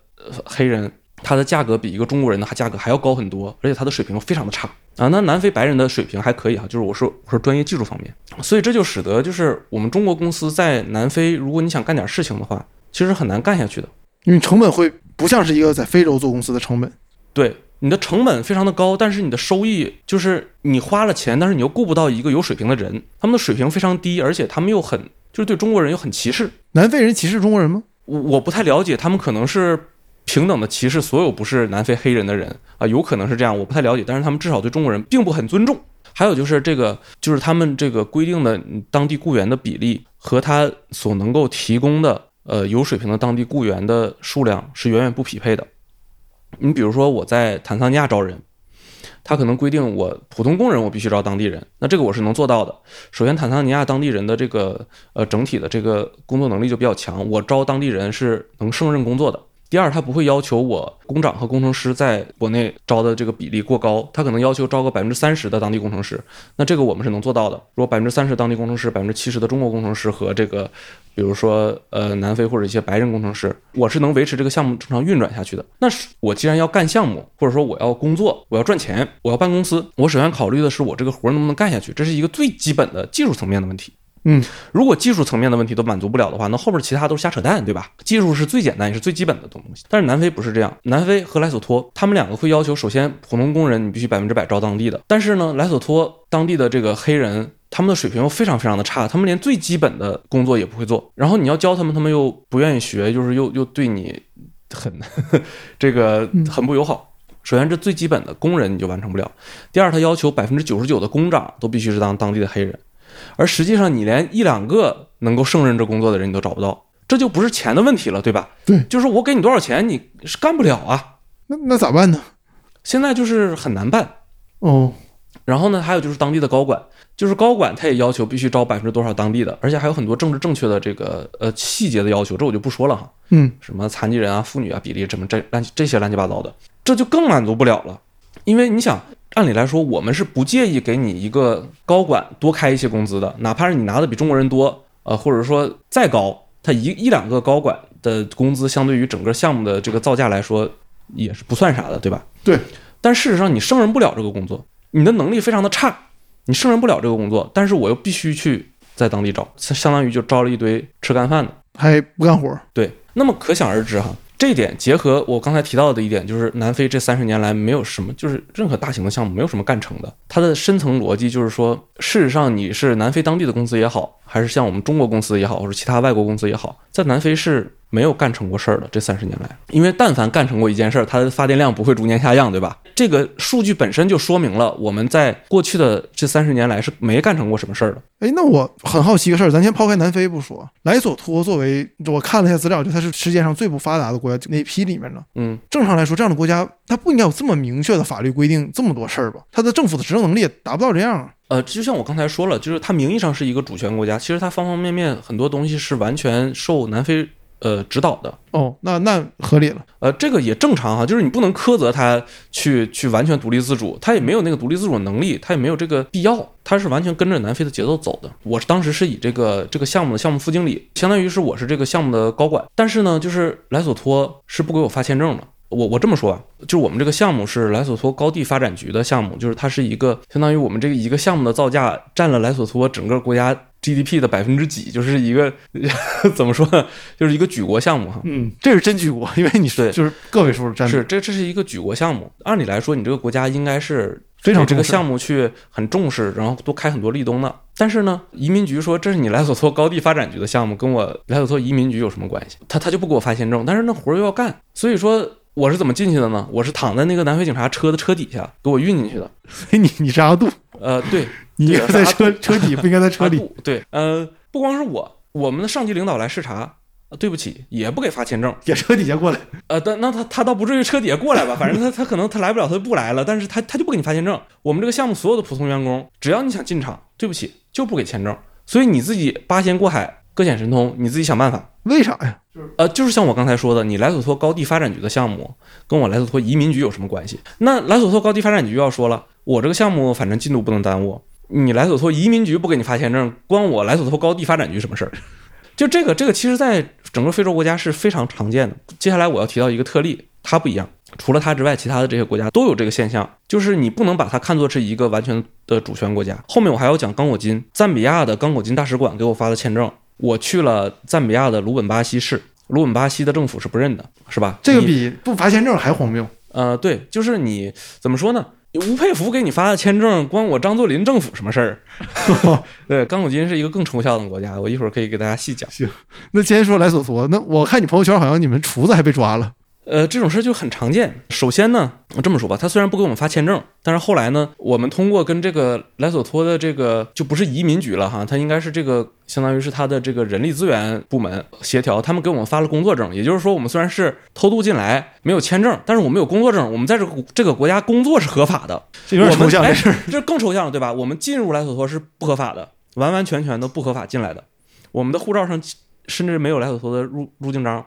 黑人，他的价格比一个中国人的价格还要高很多，而且他的水平非常的差啊。那南非白人的水平还可以哈，就是我说我说专业技术方面，所以这就使得就是我们中国公司在南非，如果你想干点事情的话，其实很难干下去的，因为成本会不像是一个在非洲做公司的成本，对。你的成本非常的高，但是你的收益就是你花了钱，但是你又雇不到一个有水平的人，他们的水平非常低，而且他们又很就是对中国人又很歧视。南非人歧视中国人吗？我我不太了解，他们可能是平等的歧视所有不是南非黑人的人啊，有可能是这样，我不太了解。但是他们至少对中国人并不很尊重。还有就是这个，就是他们这个规定的当地雇员的比例和他所能够提供的呃有水平的当地雇员的数量是远远不匹配的。你比如说我在坦桑尼亚招人，他可能规定我普通工人我必须招当地人，那这个我是能做到的。首先，坦桑尼亚当地人的这个呃整体的这个工作能力就比较强，我招当地人是能胜任工作的。第二，他不会要求我工长和工程师在国内招的这个比例过高，他可能要求招个百分之三十的当地工程师，那这个我们是能做到的。如果百分之三十当地工程师，百分之七十的中国工程师和这个，比如说呃南非或者一些白人工程师，我是能维持这个项目正常运转下去的。那是我既然要干项目，或者说我要工作，我要赚钱，我要办公司，我首先考虑的是我这个活能不能干下去，这是一个最基本的技术层面的问题。嗯，如果技术层面的问题都满足不了的话，那后边其他都是瞎扯淡，对吧？技术是最简单也是最基本的东西。但是南非不是这样，南非和莱索托他们两个会要求，首先普通工人你必须百分之百招当地的，但是呢，莱索托当地的这个黑人，他们的水平又非常非常的差，他们连最基本的工作也不会做，然后你要教他们，他们又不愿意学，就是又又对你很 这个很不友好。首先这最基本的工人你就完成不了，第二他要求百分之九十九的工长都必须是当当地的黑人。而实际上，你连一两个能够胜任这工作的人你都找不到，这就不是钱的问题了，对吧？对，就是我给你多少钱，你是干不了啊。那那咋办呢？现在就是很难办哦。然后呢，还有就是当地的高管，就是高管他也要求必须招百分之多少当地的，而且还有很多政治正确的这个呃细节的要求，这我就不说了哈。嗯，什么残疾人啊、妇女啊比例，什么这乱这些乱七八糟的，这就更满足不了了，因为你想。按理来说，我们是不介意给你一个高管多开一些工资的，哪怕是你拿的比中国人多，呃，或者说再高，他一一两个高管的工资，相对于整个项目的这个造价来说，也是不算啥的，对吧？对。但事实上，你胜任不了这个工作，你的能力非常的差，你胜任不了这个工作，但是我又必须去在当地招，相当于就招了一堆吃干饭的，还不干活。对。那么可想而知哈，这一点结合我刚才提到的一点，就是南非这三十年来没有什么，就是任何大型的项目没有什么干成的。它的深层逻辑就是说，事实上你是南非当地的公司也好，还是像我们中国公司也好，或者其他外国公司也好，在南非是没有干成过事儿的。这三十年来，因为但凡干成过一件事儿，它的发电量不会逐年下降，对吧？这个数据本身就说明了我们在过去的这三十年来是没干成过什么事儿的。哎，那我很好奇一个事儿，咱先抛开南非不说，莱索托作为我看了一下资料，就它是世界上最不发达的国家那一批里面的。嗯，正常来说，这样的国家它不应该有这么明确的法律规定这么多事儿吧？它的政府的执政能力也达不到这样。呃，就像我刚才说了，就是它名义上是一个主权国家，其实它方方面面很多东西是完全受南非呃指导的。哦，那那合理了。呃，这个也正常哈，就是你不能苛责他去去完全独立自主，他也没有那个独立自主的能力，他也没有这个必要，他是完全跟着南非的节奏走的。我是当时是以这个这个项目的项目副经理，相当于是我是这个项目的高管，但是呢，就是莱索托是不给我发签证的。我我这么说啊，就是我们这个项目是莱索托高地发展局的项目，就是它是一个相当于我们这个一个项目的造价占了莱索托整个国家 GDP 的百分之几，就是一个 怎么说呢，就是一个举国项目哈。嗯，这是真举国，因为你是就是个位数占是这这是一个举国项目，按理来说你这个国家应该是非常这个项目去很重视，然后多开很多立冬的。但是呢，移民局说这是你莱索托高地发展局的项目，跟我莱索托移民局有什么关系？他他就不给我发签证，但是那活儿又要干，所以说我是怎么进去的呢？我是躺在那个南非警察车的车底下给我运进去的。所以你你是阿杜，呃，对，你在车车底，不应该在车里。对，呃，不光是我，我们的上级领导来视察，呃对不起，也不给发签证。也车底下过来，呃，但那他他倒不至于车底下过来吧，反正他他可能他来不了，他就不来了，但是他他就不给你发签证。我们这个项目所有的普通员工，只要你想进场，对不起，就不给签证。所以你自己八仙过海，各显神通，你自己想办法。为啥呀？呃，就是像我刚才说的，你莱索托高地发展局的项目跟我莱索托移民局有什么关系？那莱索托高地发展局要说了，我这个项目反正进度不能耽误，你莱索托移民局不给你发签证，关我莱索托高地发展局什么事儿？就这个，这个其实在整个非洲国家是非常常见的。接下来我要提到一个特例，它不一样。除了它之外，其他的这些国家都有这个现象，就是你不能把它看作是一个完全的主权国家。后面我还要讲刚果金，赞比亚的刚果金大使馆给我发的签证，我去了赞比亚的鲁本巴西市，鲁本巴西的政府是不认的，是吧？这个比不发签证还荒谬。呃，对，就是你怎么说呢？吴佩孚给你发的签证，关我张作霖政府什么事儿？对，刚果金是一个更抽象的国家，我一会儿可以给大家细讲。行那先说莱索托，那我看你朋友圈好像你们厨子还被抓了。呃，这种事就很常见。首先呢，我这么说吧，他虽然不给我们发签证，但是后来呢，我们通过跟这个莱索托的这个就不是移民局了哈，他应该是这个相当于是他的这个人力资源部门协调，他们给我们发了工作证。也就是说，我们虽然是偷渡进来，没有签证，但是我们有工作证，我们在这个这个国家工作是合法的。这有点我们哎抽象这事儿。这更抽象了，对吧？我们进入莱索托是不合法的，完完全全的不合法进来的。我们的护照上甚至没有莱索托的入入境章，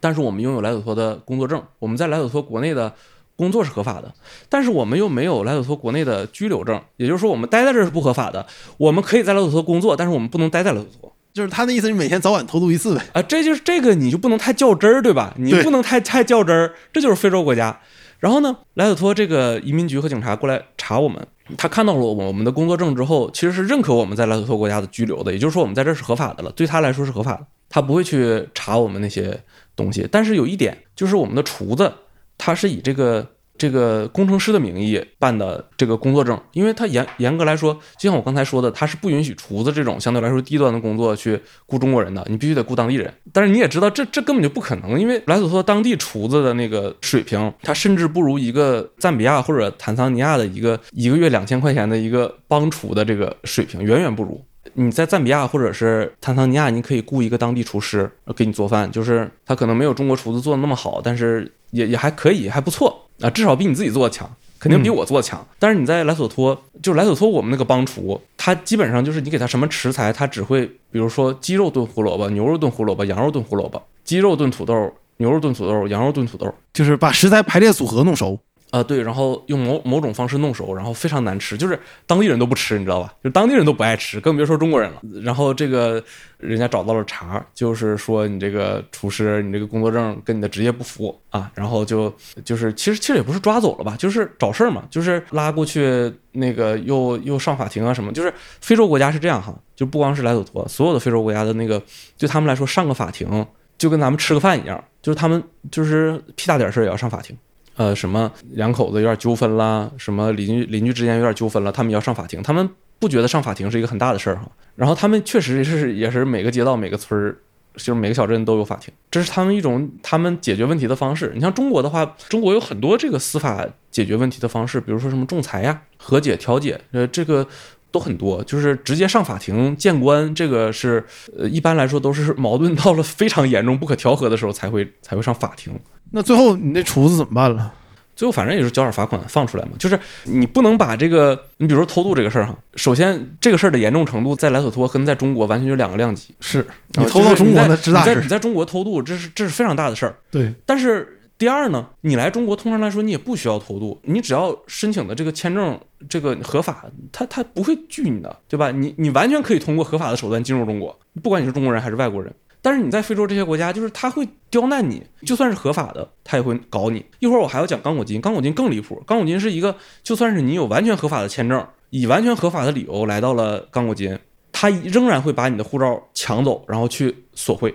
但是我们拥有莱索托的工作证，我们在莱索托国内的工作是合法的，但是我们又没有莱索托国内的居留证，也就是说我们待在这儿是不合法的。我们可以在莱索托工作，但是我们不能待在莱索托。就是他的意思是每天早晚偷渡一次呗。啊，这就是这个你就不能太较真儿，对吧？你不能太太较真儿，这就是非洲国家。然后呢，莱索托这个移民局和警察过来查我们，他看到了我们我们的工作证之后，其实是认可我们在莱索托国家的居留的，也就是说我们在这儿是合法的了，对他来说是合法的，他不会去查我们那些东西。但是有一点就是我们的厨子，他是以这个这个工程师的名义办的这个工作证，因为他严严格来说，就像我刚才说的，他是不允许厨子这种相对来说低端的工作去雇中国人的，你必须得雇当地人。但是你也知道，这这根本就不可能，因为莱索托当地厨子的那个水平，他甚至不如一个赞比亚或者坦桑尼亚的一个一个月两千块钱的一个帮厨的这个水平，远远不如。你在赞比亚或者是坦桑尼亚，你可以雇一个当地厨师给你做饭，就是他可能没有中国厨子做的那么好，但是也也还可以，还不错啊，至少比你自己做的强，肯定比我做的强。但是你在莱索托，就是莱索托我们那个帮厨，他基本上就是你给他什么食材，他只会比如说鸡肉炖胡萝卜、牛肉炖胡萝卜、羊肉炖胡萝卜、鸡肉炖土豆、牛肉炖土豆、羊肉炖土豆。就是把食材排列组合弄熟。啊、对，然后用某某种方式弄熟，然后非常难吃，就是当地人都不吃，你知道吧？就当地人都不爱吃，更别说中国人了。然后这个人家找到了茬，就是说你这个厨师，你这个工作证跟你的职业不符啊，然后就就是其实其实也不是抓走了吧，就是找事儿嘛，就是拉过去那个又又上法庭啊什么，就是非洲国家是这样哈，就不光是莱索托，所有的非洲国家的那个对他们来说上个法庭就跟咱们吃个饭一样，就是他们就是屁大点事儿也要上法庭。呃，什么两口子有点纠纷啦，什么邻居邻居之间有点纠纷了，他们要上法庭。他们不觉得上法庭是一个很大的事儿哈。然后他们确实是也是每个街道每个村儿，就是每个小镇都有法庭，这是他们一种他们解决问题的方式。你像中国的话，中国有很多这个司法解决问题的方式，比如说什么仲裁呀、和解、调解，呃，这个都很多。就是直接上法庭见官，这个是呃一般来说都是矛盾到了非常严重、不可调和的时候才会才会上法庭。那最后你那厨子怎么办了？最后反正也是交点罚款放出来嘛。就是你不能把这个，你比如说偷渡这个事儿哈，首先这个事儿的严重程度在莱索托跟在中国完全就两个量级。是啊你偷到中国的知大事你在你。在中国偷渡，这是这是非常大的事儿。对，但是第二呢，你来中国通常来说你也不需要偷渡，你只要申请的这个签证这个合法，他他不会拒你的，对吧？你你完全可以通过合法的手段进入中国，不管你是中国人还是外国人。但是你在非洲这些国家，就是他会刁难你，就算是合法的，他也会搞你。一会儿我还要讲刚果金，刚果金更离谱。刚果金是一个，就算是你有完全合法的签证，以完全合法的理由来到了刚果金，他仍然会把你的护照抢走，然后去索贿，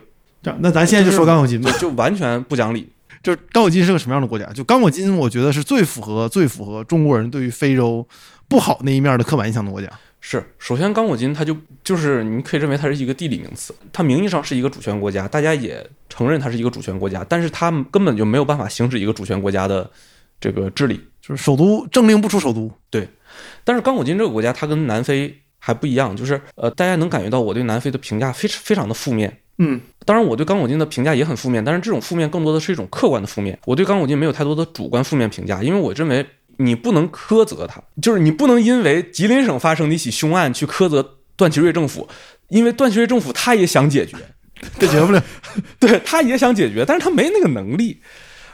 那咱现在就说刚果金吧，。就完全不讲理。就是刚果金是个什么样的国家？就刚果金，我觉得是最符合最符合中国人对于非洲不好那一面的刻板印象的国家。是，首先刚果金它就就是你可以认为它是一个地理名词，它名义上是一个主权国家，大家？也承认它是一个主权国家，但是它根本就没有办法行使一个主权国家？的这个治理。就是首都政令不出首都，对但是刚果金这个国家，它跟南非还不一样，就是呃，大家？能感觉到我对南非的评价非常非常的负面。嗯，当然，我对刚果金的评价也很负面，但是这种负面更多的是一种客观的负面。我对刚果金没有太多的主观负面评价，因为我认为你不能苛责他，就是你不能因为吉林省发生的一起凶案去苛责段祺瑞政府，因为段祺瑞政府他也想解决，解决不了。对，他也想解决，但是他没那个能力。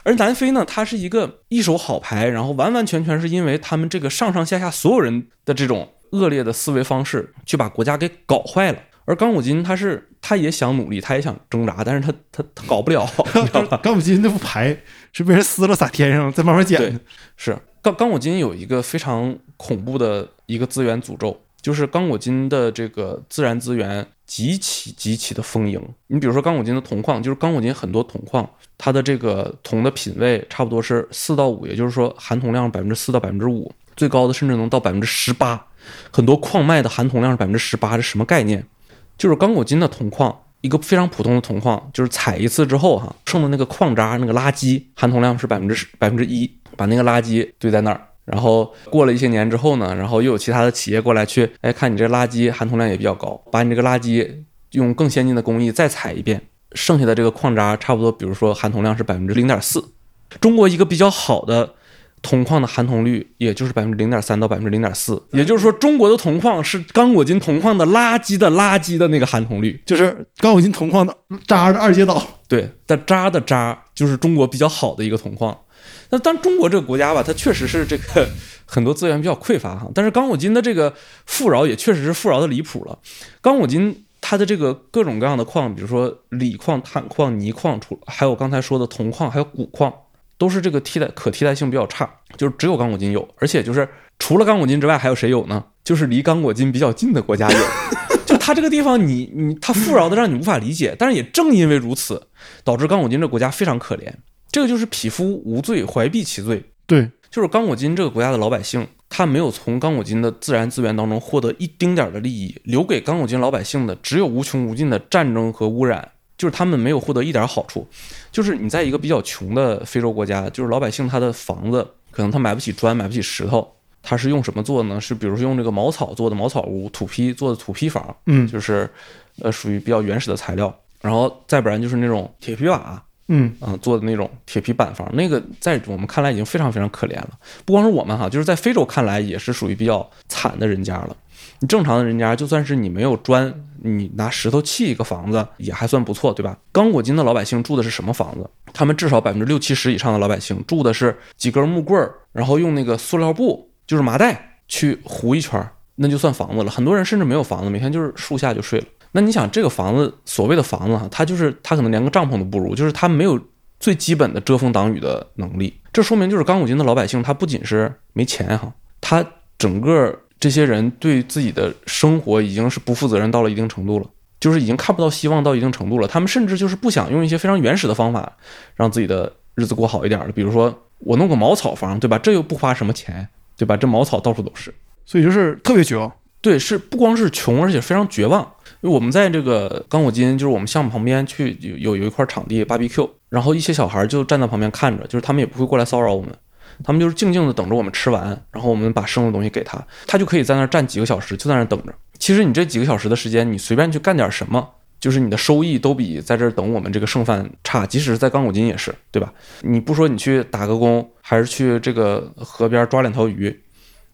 而南非呢，它是一个一手好牌，然后完完全全是因为他们这个上上下下所有人的这种恶劣的思维方式，去把国家给搞坏了。而刚果金他是他也想努力，他也想挣扎，但是他他他搞不了，你知道吧？刚果金那副牌是被人撕了撒天上，再慢慢捡对的。是刚刚果金有一个非常恐怖的一个资源诅咒，就是刚果金的这个自然资源极其极其的丰盈。你比如说刚果金的铜矿，就是刚果金很多铜矿，它的这个铜的品位差不多是四到五，也就是说含铜量百分之四到百分之五，最高的甚至能到百分之十八。很多矿脉的含铜量是百分之十八，这什么概念？就是刚果金的铜矿，一个非常普通的铜矿，就是采一次之后哈，剩的那个矿渣、那个垃圾含铜量是百分之十百分之一，把那个垃圾堆在那儿。然后过了一些年之后呢，然后又有其他的企业过来去，哎，看你这垃圾含铜量也比较高，把你这个垃圾用更先进的工艺再采一遍，剩下的这个矿渣差不多，比如说含铜量是百分之零点四，中国一个比较好的铜矿的含铜率也就是百分之零点三到百分之零点四，也就是说中国的铜矿是刚果金铜矿的垃圾的垃圾的那个含铜率。就是刚果金铜矿的渣的二阶岛。对，但渣的渣就是中国比较好的一个铜矿。那当然中国这个国家吧，它确实是这个很多资源比较匮乏哈，但是刚果金的这个富饶也确实是富饶的离谱了。刚果金它的这个各种各样的矿，比如说锂矿、碳矿、泥矿，除还有刚才说的铜矿，还有钴矿，都是这个替代可替代性比较差，就是只有刚果金有，而且就是除了刚果金之外，还有谁有呢？就是离刚果金比较近的国家有。就它这个地方你，你它富饶的让你无法理解，但是也正因为如此，导致刚果金这个国家非常可怜。这个就是匹夫无罪，怀璧其罪。对，就是刚果金这个国家的老百姓，他没有从刚果金的自然资源当中获得一丁点儿的利益，留给刚果金老百姓的只有无穷无尽的战争和污染，就是他们没有获得一点好处。就是你在一个比较穷的非洲国家，就是老百姓他的房子可能他买不起砖，买不起石头，他是用什么做呢？是比如说用这个茅草做的茅草屋，土坯做的土坯房，嗯就是呃属于比较原始的材料，然后再不然就是那种铁皮瓦，嗯，啊、做的那种铁皮板房，那个在我们看来已经非常非常可怜了。不光是我们哈，就是在非洲看来也是属于比较惨的人家了。你正常的人家，就算是你没有砖，你拿石头砌一个房子也还算不错，对吧？刚果金的老百姓住的是什么房子？他们至少百分之六七十以上的老百姓住的是几根木棍儿，然后用那个塑料布，就是麻袋去糊一圈儿，那就算房子了。很多人甚至没有房子，每天就是树下就睡了。那你想，这个房子所谓的房子哈，它就是它可能连个帐篷都不如，就是它没有最基本的遮风挡雨的能力。这说明就是刚果金的老百姓，他不仅是没钱哈，他整个这些人对自己的生活已经是不负责任到了一定程度了。就是已经看不到希望到一定程度了。他们甚至就是不想用一些非常原始的方法让自己的日子过好一点了。比如说，我弄个茅草房，对吧？这又不花什么钱，对吧？这茅草到处都是。所以就是特别绝望。对，是不光是穷，而且非常绝望。因为我们在这个刚果金，就是我们项目旁边去有有有一块场地 BBQ，然后一些小孩就站在旁边看着，就是他们也不会过来骚扰我们，他们就是静静的等着我们吃完，然后我们把剩的东西给他，他就可以在那儿站几个小时，就在那儿等着。其实你这几个小时的时间，你随便去干点什么，就是你的收益都比在这儿等我们这个剩饭差。即使是在刚果金也是，对吧？你不说你去打个工，还是去这个河边抓两条鱼。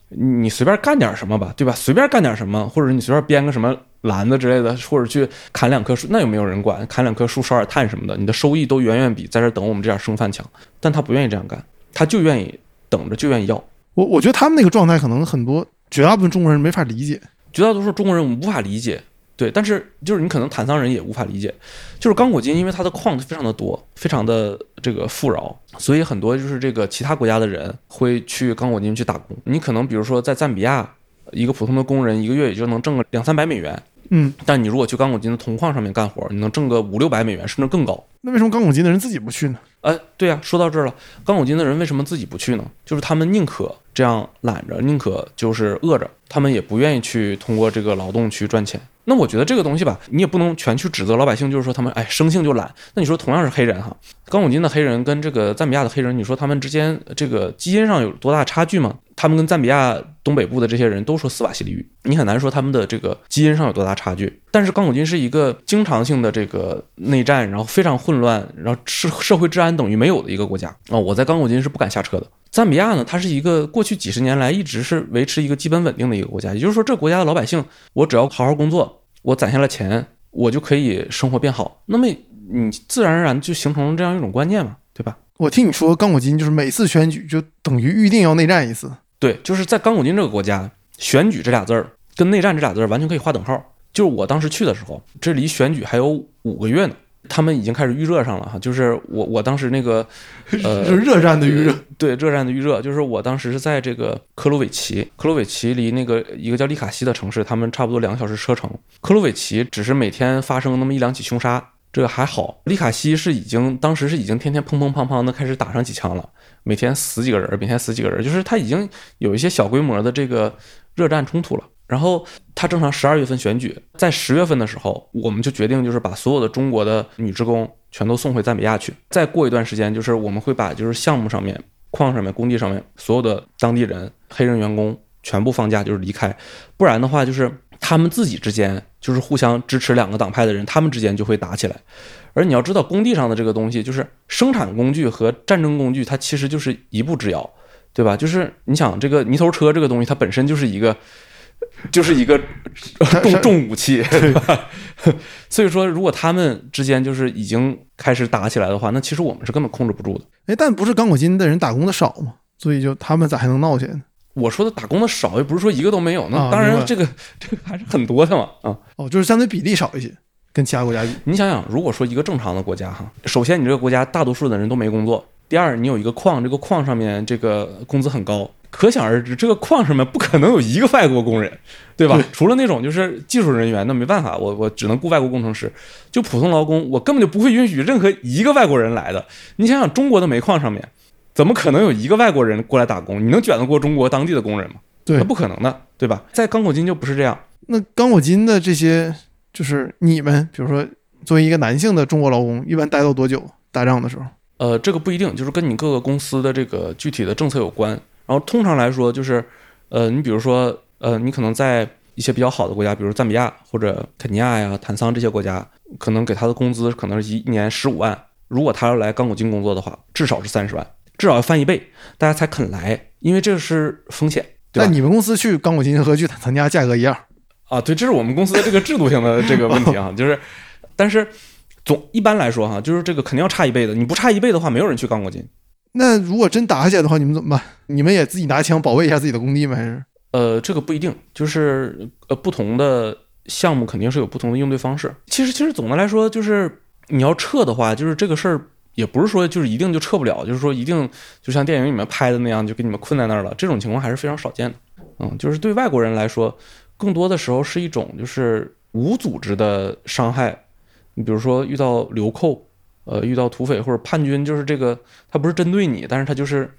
你随便干点什么吧，对吧？随便干点什么，或者你随便编个什么篮子之类的，或者去砍两棵树，那又没有人管。砍两棵树烧点炭什么的，你的收益都远远比在这儿等我们这点剩饭强。但他不愿意这样干，他就愿意等着，就愿意要。我我觉得他们那个状态，可能很多绝大部分中国人没法理解，绝大多数中国人我们无法理解。对，但是就是你可能坦桑人也无法理解，就是刚果金，因为它的矿非常的多，非常的这个富饶，所以很多就是这个其他国家的人会去刚果金去打工。你可能比如说在赞比亚，一个普通的工人一个月也就能挣个两三百美元，嗯，但你如果去刚果金的铜矿上面干活，你能挣个五六百美元，甚至更高。那为什么刚果金的人自己不去呢？哎，对呀，说到这儿了，刚果金的人为什么自己不去呢？就是他们宁可这样懒着，宁可就是饿着，他们也不愿意去通过这个劳动去赚钱。那我觉得这个东西吧，你也不能全去指责老百姓，就是说他们哎生性就懒。那你说同样是黑人哈，刚果金的黑人跟这个赞比亚的黑人，你说他们之间这个基因上有多大差距吗？他们跟赞比亚东北部的这些人都说斯瓦西里语，你很难说他们的这个基因上有多大差距。但是刚果金是一个经常性的这个内战，然后非常混乱，然后社社会治安等于没有的一个国家啊。我在刚果金是不敢下车的。赞比亚呢，它是一个过去几十年来一直是维持一个基本稳定的一个国家，也就是说，这国家的老百姓，我只要好好工作，我攒下了钱，我就可以生活变好。那么你自然而然就形成了这样一种观念嘛，对吧？我听你说刚果金就是每次选举就等于预定要内战一次，对，就是在刚果金这个国家，选举这俩字儿跟内战这俩字儿完全可以划等号。就是我当时去的时候，这离选举还有五个月呢。他们已经开始预热上了哈，就是我我当时那个，呃，热战的预热，对，热战的预热，就是我当时是在这个科鲁韦奇，科鲁韦奇离那个一个叫利卡西的城市，他们差不多两个小时车程。科鲁韦奇只是每天发生那么一两起凶杀，这个还好。利卡西是已经当时是已经天天砰砰砰砰的开始打上几枪了，每天死几个人，每天死几个人，就是他已经有一些小规模的这个热战冲突了。然后他正常十二月份选举，在十月份的时候，我们就决定就是把所有的中国的女职工全都送回赞比亚去。再过一段时间，就是我们会把就是项目上面、矿上面、工地上面所有的当地人、黑人员工全部放假，就是离开。不然的话，就是他们自己之间就是互相支持两个党派的人，他们之间就会打起来。而你要知道，工地上的这个东西，就是生产工具和战争工具，它其实就是一步之遥，对吧？就是你想这个泥头车这个东西，它本身就是一个。就是一个重重武器，对吧？所以说，如果他们之间就是已经开始打起来的话，那其实我们是根本控制不住的。哎，但不是刚果金的人打工的少吗？所以就他们咋还能闹起来呢？我说的打工的少，又不是说一个都没有。那当然，这个 这个还是很多的嘛。啊，哦，就是相对比例少一些，跟其他国家比。你想想，如果说一个正常的国家哈，首先你这个国家大多数的人都没工作，第二你有一个矿，这个矿上面这个工资很高。可想而知，这个矿上面不可能有一个外国工人，对吧？除了那种就是技术人员，那没办法，我我只能雇外国工程师。就普通劳工，我根本就不会允许任何一个外国人来的。你想想，中国的煤矿上面，怎么可能有一个外国人过来打工？你能卷得过中国当地的工人吗？对，那不可能的，对吧？在刚果金就不是这样。那刚果金的这些，就是你们，比如说作为一个男性的中国劳工，一般待到多久？打仗的时候？呃，这个不一定，就是跟你各个公司的这个具体的政策有关。然后通常来说，就是，呃，你比如说，呃，你可能在一些比较好的国家，比如赞比亚或者肯尼亚呀、坦桑这些国家，可能给他的工资可能是一年十五万。如果他要来刚果金工作的话，至少是三十万，至少要翻一倍，大家才肯来，因为这是风险。那你们公司去刚果金和去坦桑尼亚价格一样？啊，对，这是我们公司的这个制度性的这个问题啊，就是，但是总一般来说哈，就是这个肯定要差一倍的，你不差一倍的话，没有人去干过金。那如果真打起来的话，你们怎么办？你们也自己拿枪保卫一下自己的工地吗？还是？呃，这个不一定，就是呃，不同的项目肯定是有不同的应对方式。其实，其实总的来说，就是你要撤的话，就是这个事儿也不是说就是一定就撤不了，就是说一定就像电影里面拍的那样，就给你们困在那儿了。这种情况还是非常少见的。嗯，就是对外国人来说，更多的时候是一种就是无组织的伤害，你比如说遇到流寇，呃，遇到土匪或者叛军，就是这个他不是针对你，但是他就是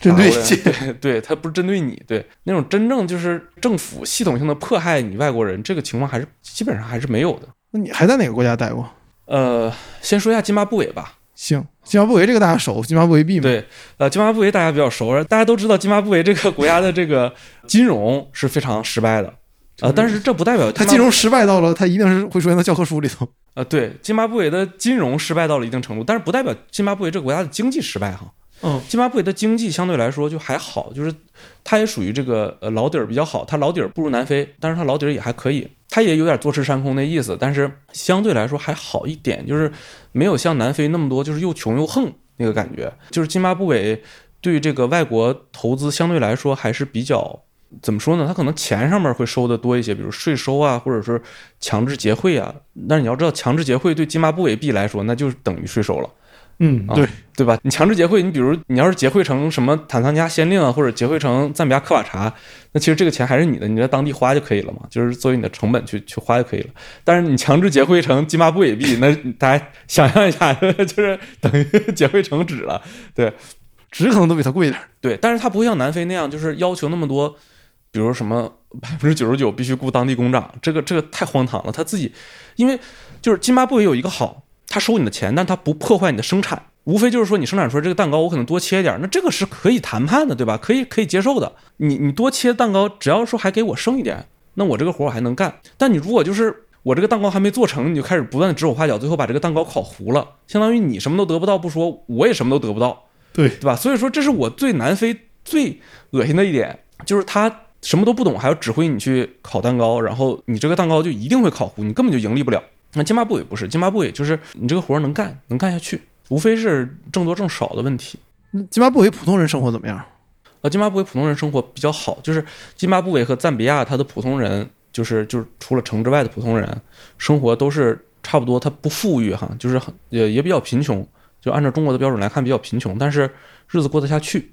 针对对 对，他不是针对你，对那种真正就是政府系统性的迫害你外国人，这个情况还是基本上还是没有的。那你还在哪个国家待过？呃，先说一下津巴布韦吧。行，津巴布韦这个大家熟，津巴布韦币嘛。对，呃，津巴布韦大家比较熟，大家都知道津巴布韦这个国家的这个金融是非常失败的，呃，但是这不代表津巴他金融失败到了，它一定是会出现在教科书里头。呃，对，津巴布韦的金融失败到了一定程度，但是不代表津巴布韦这个国家的经济失败哈。嗯，津巴布韦的经济相对来说就还好，就是它也属于这个呃老底儿比较好，它老底儿不如南非，但是它老底儿也还可以，它也有点坐吃山空的意思，但是相对来说还好一点，就是没有像南非那么多就是又穷又横那个感觉，就是津巴布韦对这个外国投资相对来说还是比较。怎么说呢？他可能钱上面会收的多一些，比如税收啊，或者是强制结汇啊。但是你要知道，强制结汇对津巴布韦币来说，那就是等于税收了。嗯，啊对，对吧？你强制结汇，你比如你要是结汇成什么坦桑尼亚先令啊，或者结汇成赞比亚科瓦查，那其实这个钱还是你的，你在当地花就可以了嘛，就是作为你的成本去去花就可以了。但是你强制结汇成津巴布韦币，那大家想象一下，就是等于结汇成纸了。对，纸可能都比它贵点儿。对，但是它不会像南非那样，就是要求那么多，比如什么百分之九十九必须雇当地工长，这个这个太荒唐了。他自己，因为就是津巴布韦有一个好，他收你的钱，但他不破坏你的生产，无非就是说你生产出来这个蛋糕，我可能多切一点，那这个是可以谈判的，对吧？可以可以接受的。你你多切蛋糕，只要说还给我剩一点，那我这个活儿我还能干。但你如果就是我这个蛋糕还没做成，你就开始不断的指手画脚，最后把这个蛋糕烤糊了，相当于你什么都得不到不说，我也什么都得不到。对，对吧？所以说，这是我最南非最恶心的一点，就是他什么都不懂，还要指挥你去烤蛋糕，然后你这个蛋糕就一定会烤糊，你根本就盈利不了。那津巴布韦不是，津巴布韦就是你这个活儿能干，能干下去，无非是挣多挣少的问题。那津巴布韦普通人生活怎么样？呃，津巴布韦普通人生活比较好，就是津巴布韦和赞比亚，他的普通人就是就是除了城之外的普通人，生活都是差不多，他不富裕哈，就是很也也比较贫穷，就按照中国的标准来看比较贫穷，但是日子过得下去。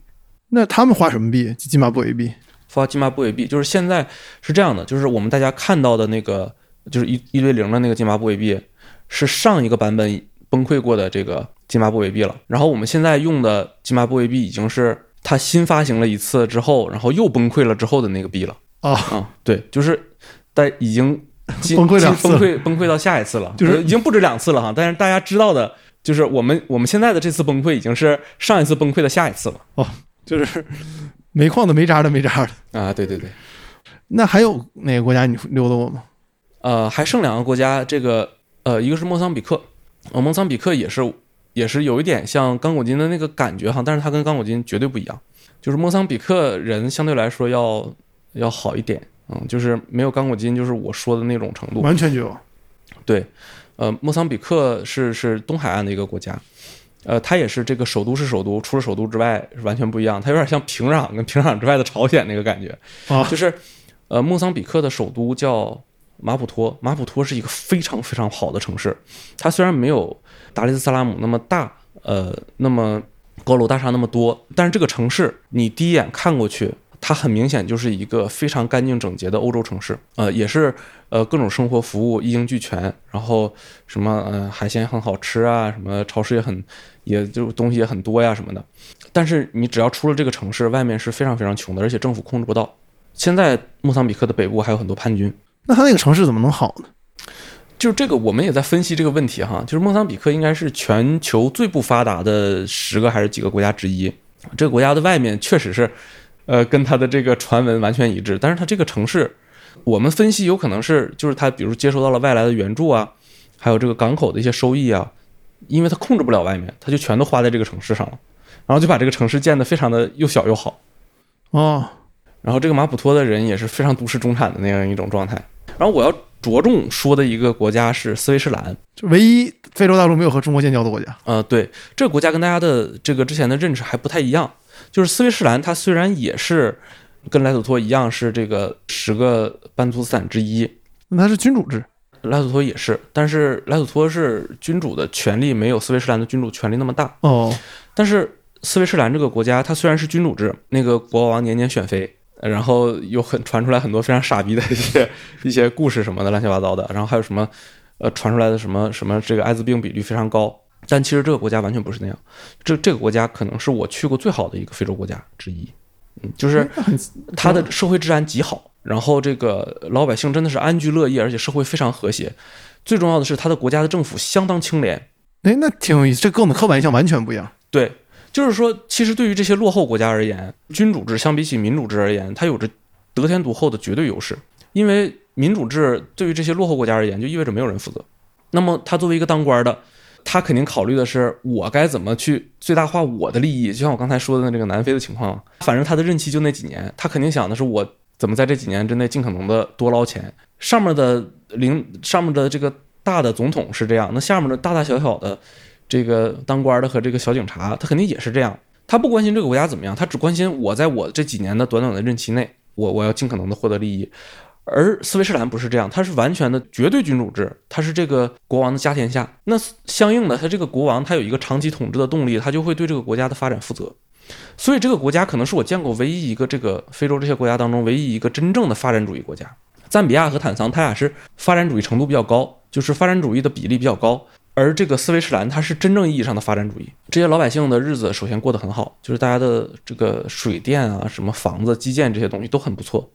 那他们花什么币？津巴布韦币？发津巴布韦币，就是现在是这样的，就是我们大家看到的那个，就是一一对零的那个津巴布韦币，是上一个版本崩溃过的这个津巴布韦币了。然后我们现在用的津巴布韦币已经是它新发行了一次之后，然后又崩溃了之后的那个币了。啊，啊，对，就是但已经崩溃两次崩溃崩溃到下一次了，就是呃已经不止两次了哈。但是大家知道的，就是我们我们现在的这次崩溃已经是上一次崩溃的下一次了哦就是煤矿的、煤渣的、煤渣的。啊。对对对。那还有哪个国家你溜达过吗？呃，还剩两个国家，这个呃，一个是莫桑比克，呃，莫桑比克也是也是有一点像刚果金的那个感觉哈，但是它跟刚果金绝对不一样，就是莫桑比克人相对来说要要好一点，嗯，就是没有刚果金就是我说的那种程度。完全就有。对，呃，莫桑比克是是东海岸的一个国家，呃，它也是这个首都是首都，除了首都之外是完全不一样，它有点像平壤跟平壤之外的朝鲜那个感觉，啊就是呃，莫桑比克的首都叫马普托，马普托是一个非常非常好的城市，它虽然没有达利斯萨拉姆那么大，呃，那么高楼大厦那么多，但是这个城市你第一眼看过去。它很明显就是一个非常干净整洁的欧洲城市，呃，也是呃各种生活服务一应俱全，然后什么呃海鲜很好吃啊，什么超市也很，也就东西也很多呀什么的。但是你只要出了这个城市，外面是非常非常穷的，而且政府控制不到。现在莫桑比克的北部还有很多叛军，那他那个城市怎么能好呢？就是这个我们也在分析这个问题哈，就是莫桑比克应该是全球最不发达的十个还是几个国家之一。这个国家的外面确实是，呃，跟他的这个传闻完全一致，但是他这个城市，我们分析有可能是就是他比如接收到了外来的援助啊，还有这个港口的一些收益啊，因为他控制不了外面，他就全都花在这个城市上了，然后就把这个城市建得非常的又小又好。哦，然后这个马普托的人也是非常都市中产的那样一种状态。然后我要着重说的一个国家是斯威士兰，就唯一非洲大陆没有和中国建交的国家。呃，对，这个国家跟大家的这个之前的认识还不太一样。就是斯威士兰，它虽然也是跟莱索托一样是这个十个班图斯坦之一，那它是君主制。莱索托也是，但是莱索托是君主的权力没有斯威士兰的君主权力那么大。哦，但是斯威士兰这个国家，它虽然是君主制，那个国王年年选妃，呃然后有很传出来很多非常傻逼的一些一些故事什么的，乱七八糟的。然后还有什么呃传出来的什么什么这个艾滋病比率非常高，但其实这个国家完全不是那样。这这个国家可能是我去过最好的一个非洲国家之一，嗯，就是它的社会治安极好，然后这个老百姓真的是安居乐业，而且社会非常和谐。最重要的是，它的国家的政府相当清廉。哎，那挺有意思，这跟我们刻板印象完全不一样。对，就是说，其实对于这些落后国家而言，君主制相比起民主制而言，它有着得天独厚的绝对优势。因为民主制对于这些落后国家而言，就意味着没有人负责。那么，他作为一个当官的，他肯定考虑的是我该怎么去最大化我的利益。就像我刚才说的这个南非的情况，反正他的任期就那几年，他肯定想的是我怎么在这几年之内尽可能的多捞钱。上面的领上面的这个大的总统是这样，那下面的大大小小的这个当官的和这个小警察，他肯定也是这样。他不关心这个国家怎么样，他只关心我在我这几年的短短的任期内，我我要尽可能的获得利益。而斯威士兰不是这样，它是完全的绝对君主制，它是这个国王的家天下。那相应的，他这个国王他有一个长期统治的动力，他就会对这个国家的发展负责。所以这个国家可能是我见过唯一一个这个非洲这些国家当中唯一一个真正的发展主义国家。赞比亚和坦桑，它俩是发展主义程度比较高，就是发展主义的比例比较高。而这个斯威士兰，它是真正意义上的发展主义。这些老百姓的日子首先过得很好，就是大家的这个水电啊、什么房子、基建这些东西都很不错。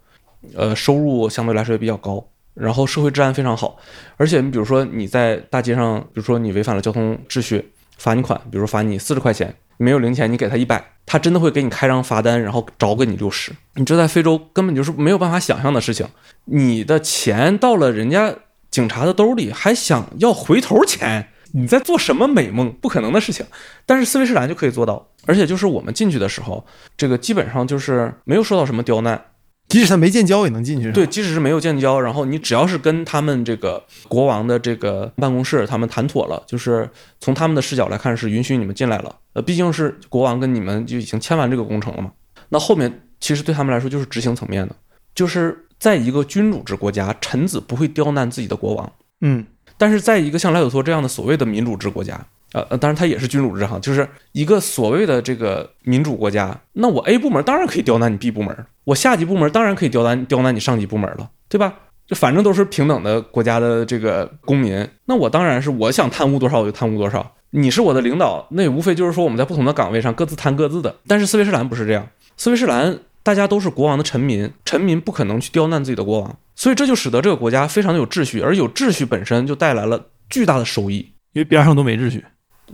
呃，收入相对来说也比较高，然后社会治安非常好，而且你比如说你在大街上，比如说你违反了交通秩序，罚你款，比如罚你四十块钱，没有零钱，你给他一百，他真的会给你开张罚单，然后找给你六十。你这在非洲根本就是没有办法想象的事情，你的钱到了人家警察的兜里，还想要回头钱，你在做什么美梦？不可能的事情。但是斯威士兰就可以做到，而且就是我们进去的时候，这个基本上就是没有受到什么刁难。即使他没建交也能进去。对，即使是没有建交，然后你只要是跟他们这个国王的这个办公室他们谈妥了，就是从他们的视角来看是允许你们进来了。呃，毕竟是国王跟你们就已经签完这个工程了嘛。那后面其实对他们来说就是执行层面的，就是在一个君主制国家，臣子不会刁难自己的国王。嗯，但是在一个像莱索托这样的所谓的民主制国家。呃呃，当然它也是君主制哈，就是一个所谓的这个民主国家。那我 A 部门当然可以刁难你 B 部门，我下级部门当然可以刁难刁难你上级部门了，对吧？就反正都是平等的国家的这个公民，那我当然是我想贪污多少我就贪污多少。你是我的领导，那也无非就是说我们在不同的岗位上各自贪各自的。但是斯威士兰不是这样，斯威士兰大家都是国王的臣民，臣民不可能去刁难自己的国王，所以这就使得这个国家非常的有秩序，而有秩序本身就带来了巨大的收益，因为边上都没秩序。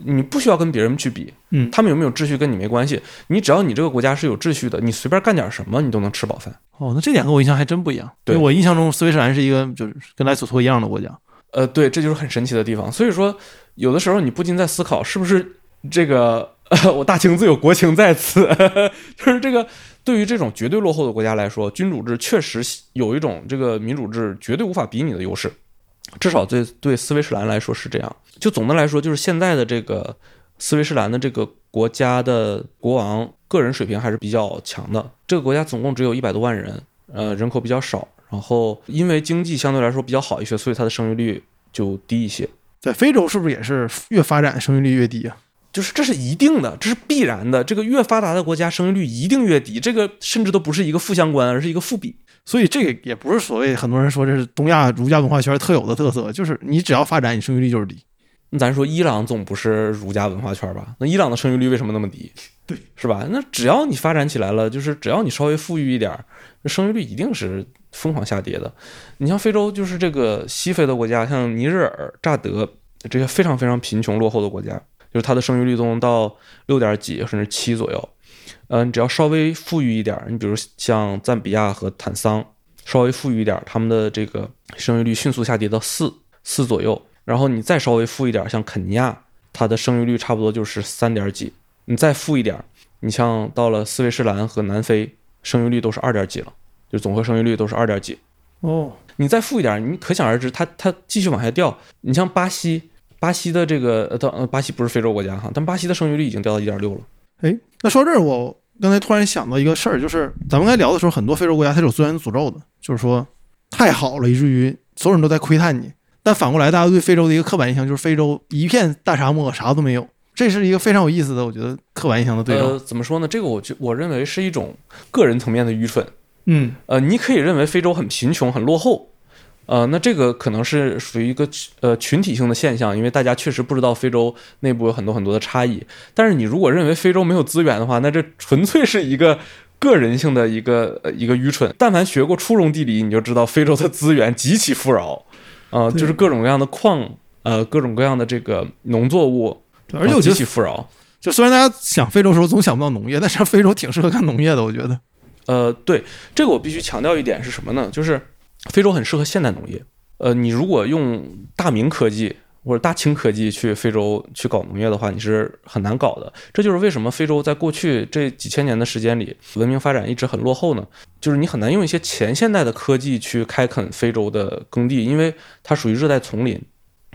你不需要跟别人去比，嗯，他们有没有秩序跟你没关系。你只要你这个国家是有秩序的，你随便干点什么，你都能吃饱饭。哦，那这点跟我印象还真不一样。对我印象中，斯威士兰是一个就是跟莱索托一样的国家。呃，对，这就是很神奇的地方。所以说，有的时候你不禁在思考，是不是这个 我大清自有国情在此，就是这个对于这种绝对落后的国家来说，君主制确实有一种这个民主制绝对无法比拟的优势。至少对对斯威士兰来说是这样。就总的来说，就是现在的这个斯威士兰的这个国家的国王个人水平还是比较强的。这个国家总共只有一百多万人，呃，人口比较少。然后因为经济相对来说比较好一些，所以它的生育率就低一些。在非洲是不是也是越发展生育率越低啊？就是这是一定的，这是必然的。这个越发达的国家生育率一定越低，这个甚至都不是一个负相关，而是一个负比。所以这个也不是所谓很多人说这是东亚儒家文化圈特有的特色，就是你只要发展，你生育率就是低。那咱说伊朗总不是儒家文化圈吧？那伊朗的生育率为什么那么低？对，是吧？那只要你发展起来了，就是只要你稍微富裕一点，那生育率一定是疯狂下跌的。你像非洲，就是这个西非的国家，像尼日尔、乍得这些非常非常贫穷落后的国家，就是它的生育率都能到六点几甚至七左右。嗯，只要稍微富裕一点，你比如像赞比亚和坦桑，稍微富裕一点，他们的这个生育率迅速下跌到四四左右。然后你再稍微富一点，像肯尼亚，它的生育率差不多就是三点几。你再富一点，你像到了斯威士兰和南非，生育率都是二点几了，就总和生育率都是二点几。哦，你再富一点，你可想而知，它它继续往下掉。你像巴西，巴西的这个呃，到巴西不是非洲国家哈，但巴西的生育率已经掉到一点六了。哎，那说到这儿，我刚才突然想到一个事儿，就是咱们刚才聊的时候，很多非洲国家它是有资源诅咒的，就是说太好了，以至于所有人都在窥探你。但反过来，大家对非洲的一个刻板印象就是非洲一片大沙漠，啥都没有。这是一个非常有意思的，我觉得刻板印象的对照。呃，怎么说呢？这个我觉我认为是一种个人层面的愚蠢，嗯呃，你可以认为非洲很贫穷、很落后，呃，那这个可能是属于一个呃群体性的现象，因为大家确实不知道非洲内部有很多很多的差异。但是你如果认为非洲没有资源的话，那这纯粹是一个个人性的一个呃一个愚蠢。但凡学过初中地理，你就知道非洲的资源极其富饶，呃，就是各种各样的矿，呃，各种各样的这个农作物，对而且我觉极其，富饶。就虽然大家想非洲的时候总想不到农业，但是非洲挺适合干农业的，我觉得。呃，对，这个我必须强调一点是什么呢？就是非洲很适合现代农业。呃，你如果用大明科技或者大清科技去非洲去搞农业的话，你是很难搞的。这就是为什么非洲在过去这几千年的时间里，文明发展一直很落后呢？就是你很难用一些前现代的科技去开垦非洲的耕地，因为它属于热带丛林。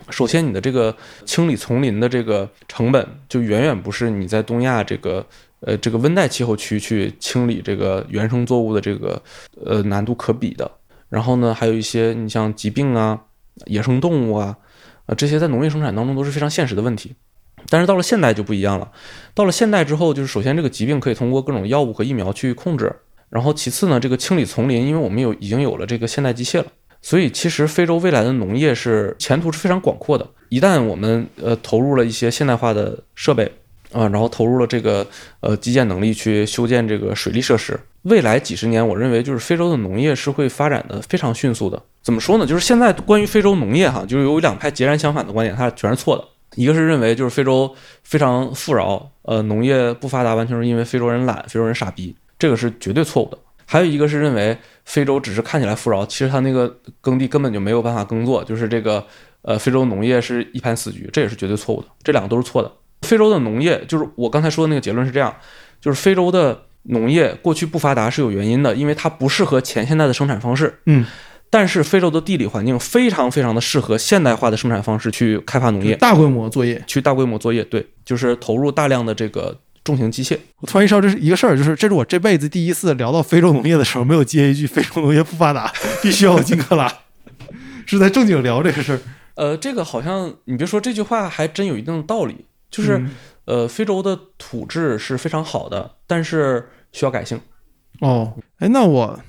首先，你的这个清理丛林的这个成本就远远不是你在东亚这个呃这个温带气候区去清理这个原生作物的这个呃难度可比的。然后呢，还有一些你像疾病啊、野生动物啊，呃这些在农业生产当中都是非常现实的问题。但是到了现代就不一样了，到了现代之后，就是首先这个疾病可以通过各种药物和疫苗去控制，然后其次呢，这个清理丛林，因为我们有已经有了这个现代机械了。所以，其实非洲未来的农业是前途是非常广阔的。一旦我们呃投入了一些现代化的设备啊、然后投入了这个呃基建能力去修建这个水利设施，未来几十年，我认为就是非洲的农业是会发展的非常迅速的。怎么说呢？就是现在关于非洲农业哈，就是有两派截然相反的观点，它全是错的。一个是认为就是非洲非常富饶，呃，农业不发达完全是因为非洲人懒，非洲人傻逼，这个是绝对错误的。还有一个是认为非洲只是看起来富饶，其实它那个耕地根本就没有办法耕作，就是这个呃非洲农业是一盘死局，这也是绝对错误的，这两个都是错的。非洲的农业就是我刚才说的那个结论是这样，就是非洲的农业过去不发达是有原因的，因为它不适合前现代的生产方式。嗯，但是非洲的地理环境非常非常的适合现代化的生产方式去开发农业，大规模作业。去大规模作业，对，就是投入大量的这个重型机械。我突然意识到这是一个事儿，就是这是我这辈子第一次聊到非洲农业的时候，没有接一句“非洲农业不发达，必须要有金克拉”，是在正经聊这个事儿。呃，这个好像你别说这句话还真有一定的道理，就是、嗯呃，非洲的土质是非常好的，但是需要改性。哦，哎，那我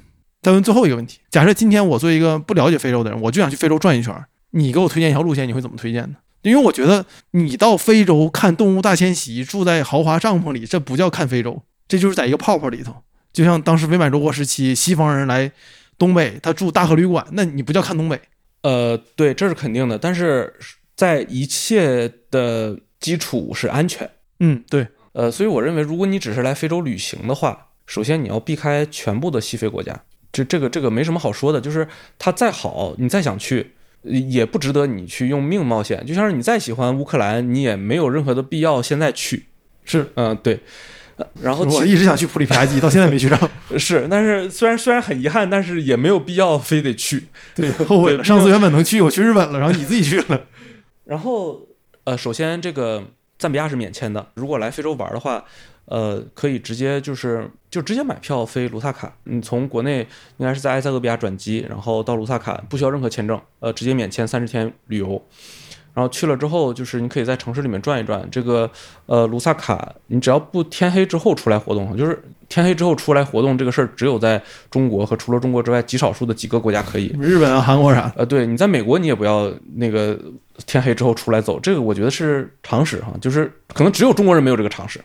再问最后一个问题：假设今天我作为一个不了解非洲的人，我就想去非洲转一圈儿，你给我推荐一条路线，你会怎么推荐呢？因为我觉得你到非洲看动物大迁徙，住在豪华帐篷里，这不叫看非洲，这就是在一个泡泡里头。就像当时伪满洲国时期，西方人来东北，他住大和旅馆，那你不叫看东北。呃，对，这是肯定的，但是在一切的基础是安全。嗯，对，呃，所以我认为，如果你只是来非洲旅行的话，首先你要避开全部的西非国家，这这个这个没什么好说的，就是它再好，你再想去，呃也不值得你去用命冒险。就像是你再喜欢乌克兰，你也没有任何的必要现在去。是嗯、对。呃然后我一直想去普里皮亚季，到现在没去上。是，但是虽然虽然很遗憾，但是也没有必要非得去。对，后悔了。上次原本能去，我去日本了，然后你自己去了。然后，呃，首先这个赞比亚是免签的，如果来非洲玩的话，呃，可以直接就是就直接买票飞卢萨卡。你从国内应该是在埃塞俄比亚转机，然后到卢萨卡不需要任何签证，呃，直接免签三十天旅游。然后去了之后，就是你可以在城市里面转一转。这个呃，卢萨卡，你只要不天黑之后出来活动，就是天黑之后出来活动这个事儿，只有在中国和除了中国之外极少数的几个国家可以。日本啊、韩国啥的。呃，对你在美国你也不要那个天黑之后出来走，这个我觉得是常识哈，就是可能只有中国人没有这个常识。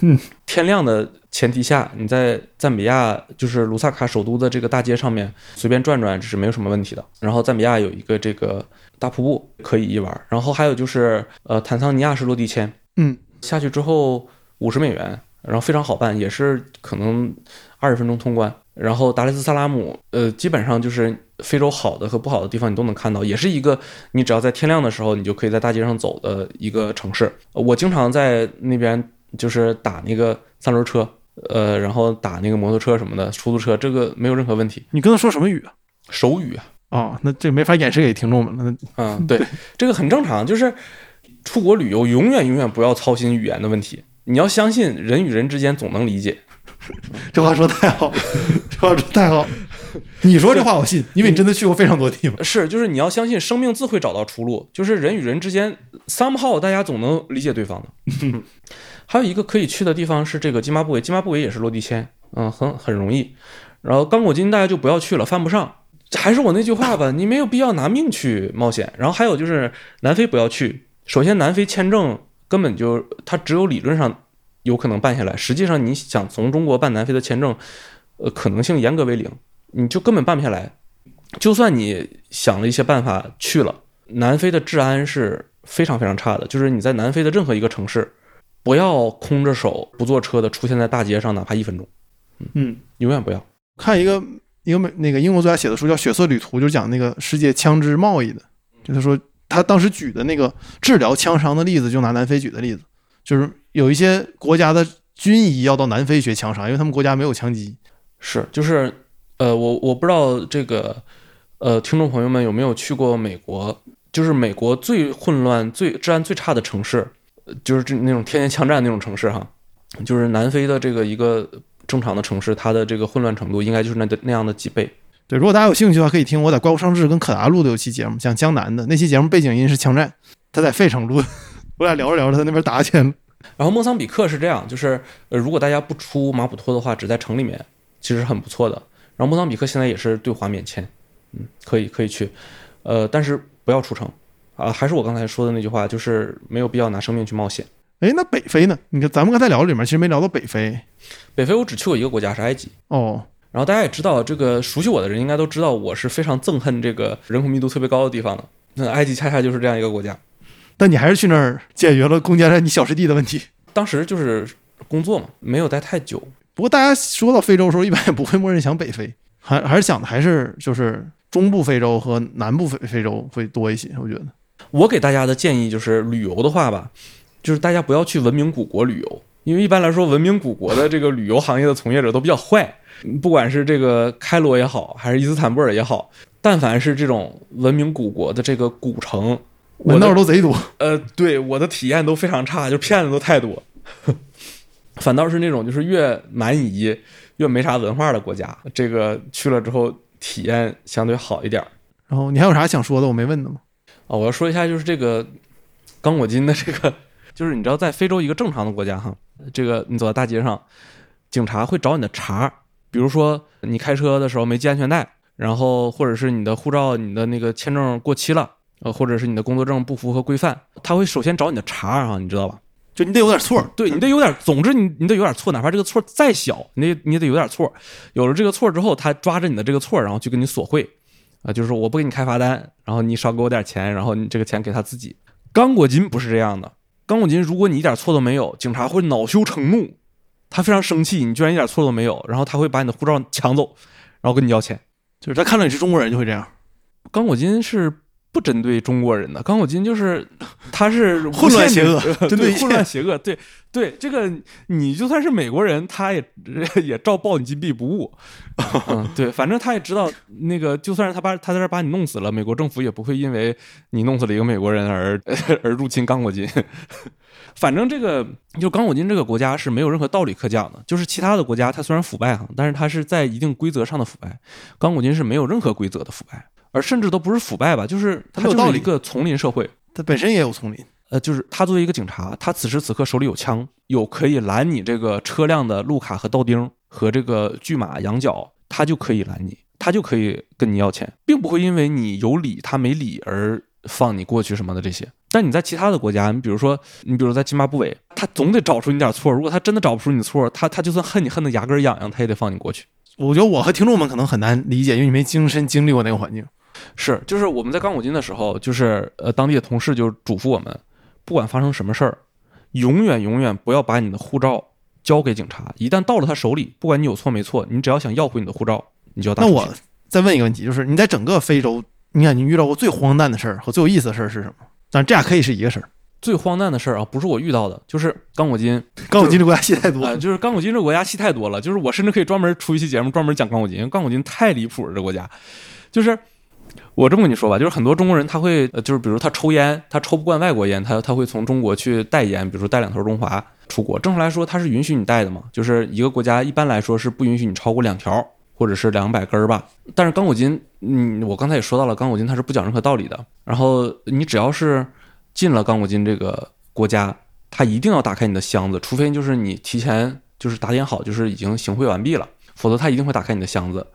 嗯，天亮的前提下，你在赞比亚就是卢萨卡首都的这个大街上面随便转转，这是没有什么问题的。然后赞比亚有一个这个大瀑布可以一玩，然后还有就是呃坦桑尼亚是落地签，嗯，下去之后五十美元，然后非常好办，也是可能二十分钟通关。然后达雷斯萨拉姆，呃，基本上就是非洲好的和不好的地方你都能看到，也是一个你只要在天亮的时候，你就可以在大街上走的一个城市。呃我经常在那边就是打那个三轮车，呃，然后打那个摩托车什么的，出租车，这个没有任何问题。你跟他说什么语啊？手语啊，哦，那这没法演示给听众们嗯，对，这个很正常，就是出国旅游永远永远不要操心语言的问题，你要相信人与人之间总能理解。这话说太好，这话说太好。你说这话我信，因为你真的去过非常多地方。是，就是你要相信生命自会找到出路，就是人与人之间 somehow 大家总能理解对方的。还有一个可以去的地方是这个津巴布韦，津巴布韦也是落地签，嗯，很很容易。然后刚果金大家就不要去了，犯不上。还是我那句话吧，你没有必要拿命去冒险。然后还有就是南非不要去。首先，南非签证根本就它只有理论上有可能办下来，实际上你想从中国办南非的签证，呃，可能性严格为零，你就根本办不下来。就算你想了一些办法去了，南非的治安是非常非常差的。就是你在南非的任何一个城市，不要空着手不坐车的出现在大街上，哪怕一分钟，嗯，永远不要。看一个一个美那个英国作家写的书叫《血色旅途》，就是讲那个世界枪支贸易的。就他说他当时举的那个治疗枪伤的例子，就拿南非举的例子，就是有一些国家的军医要到南非学枪伤，因为他们国家没有枪击。是，就是呃，我我不知道这个呃，听众朋友们有没有去过美国？就是美国最混乱、最治安最差的城市，呃就是这那种天天枪战那种城市哈，就是南非的这个一个正常的城市，它的这个混乱程度应该就是那那样的几倍。对，如果大家有兴趣的话，可以听我在怪物上志跟可达录的有期节目，讲江南的那期节目背景音是枪战，他在费城录的，我俩聊着聊着，他那边打起来。然后莫桑比克是这样，就是呃，如果大家不出马普托的话，只在城里面，其实很不错的。然后莫桑比克现在也是对华免签，嗯，可以可以去，呃，但是不要出城啊，还是我刚才说的那句话，就是没有必要拿生命去冒险。哎，那北非呢？你看咱们刚才聊的里面，其实没聊到北非北非我只去过一个国家是埃及，哦。然后大家也知道，这个熟悉我的人应该都知道，我是非常憎恨这个人口密度特别高的地方的。那埃及恰恰就是这样一个国家。但你还是去那儿解决了攻坚战你小师弟的问题。当时就是工作嘛，没有待太久。不过大家说到非洲的时候，一般也不会默认想北非，还还是想的还是就是中部非洲和南部非非洲会多一些。我觉得我给大家的建议就是，旅游的话吧，就是大家不要去文明古国旅游，因为一般来说，文明古国的这个旅游行业的从业者都比较坏，不管是这个开罗也好，还是伊斯坦布尔也好，但凡是这种文明古国的这个古城，我门的道都贼多。呃，对我的体验都非常差，就骗子都太多。反倒是那种就是越蛮夷、越没啥文化的国家，这个去了之后体验相对好一点儿。然后你还有啥想说的？我没问的吗？哦，我要说一下，就是这个刚果金的这个，就是你知道，在非洲一个正常的国家哈，这个你走在大街上，警察会找你的茬，比如说你开车的时候没系安全带，然后或者是你的护照、你的那个签证过期了，呃，或者是你的工作证不符合规范，他会首先找你的茬哈，你知道吧？就你得有点错。对你得有点，总之你你得有点错，哪怕这个错再小，你得你得有点错。有了这个错之后，他抓着你的这个错，然后去跟你索贿，啊，就是说我不给你开罚单，然后你少给我点钱，然后你这个钱给他自己。刚果金不是这样的，刚果金如果你一点错都没有，警察会恼羞成怒，他非常生气，你居然一点错都没有，然后他会把你的护照抢走，然后跟你要钱。就是他看到你是中国人就会这样。刚果金是不针对中国人的，刚果金就是 他是混乱邪恶。呃针对混乱邪恶，对对，这个你就算是美国人，他也 也照报你金币不误。嗯，对，反正他也知道那个，就算是他把他在这儿把你弄死了，美国政府也不会因为你弄死了一个美国人而而入侵刚果金。反正这个就刚果金这个国家是没有任何道理可讲的，就是其他的国家它虽然腐败哈，但是它是在一定规则上的腐败，刚果金是没有任何规则的腐败，而甚至都不是腐败吧，就是他就是一个丛林社会。他本身也有丛林。呃，就是他作为一个警察，他此时此刻手里有枪，有可以拦你这个车辆的路卡和道钉和这个拒马羊角，他就可以拦你，他就可以跟你要钱，并不会因为你有理他没理而放你过去什么的这些。但你在其他的国家，你比如说，你比如在津巴布韦，他总得找出你点错。如果他真的找不出你的错，他他就算恨你恨得牙根痒痒，他也得放你过去。我觉得我和听众们可能很难理解，因为你没亲身经历过那个环境。是，就是我们在刚果金的时候，就是呃，当地的同事就嘱咐我们，不管发生什么事儿，永远永远不要把你的护照交给警察。一旦到了他手里，不管你有错没错，你只要想要回你的护照，你就要打。那我再问一个问题，就是你在整个非洲，你看你遇到过最荒诞的事儿和最有意思的事儿是什么？但这俩可以是一个事儿。最荒诞的事儿啊，不是我遇到的，就是刚果金刚果金这国家戏太多啊、了，就是刚果金这个国家戏太多了，就是我甚至可以专门出一期节目专门讲刚果金，因为刚果金太离谱了，这个国家，就是我这么跟你说吧，就是很多中国人他会，呃就是比如他抽烟，他抽不惯外国烟，他他会从中国去带烟，比如说带两头中华出国。正常来说，他是允许你带的嘛，就是一个国家一般来说是不允许你超过两条或者是两百根儿吧。但是刚果金，嗯，我刚才也说到了，刚果金它是不讲任何道理的。然后你只要是进了刚果金这个国家，他一定要打开你的箱子，除非就是你提前就是打点好，就是已经行贿完毕了，否则他一定会打开你的箱子，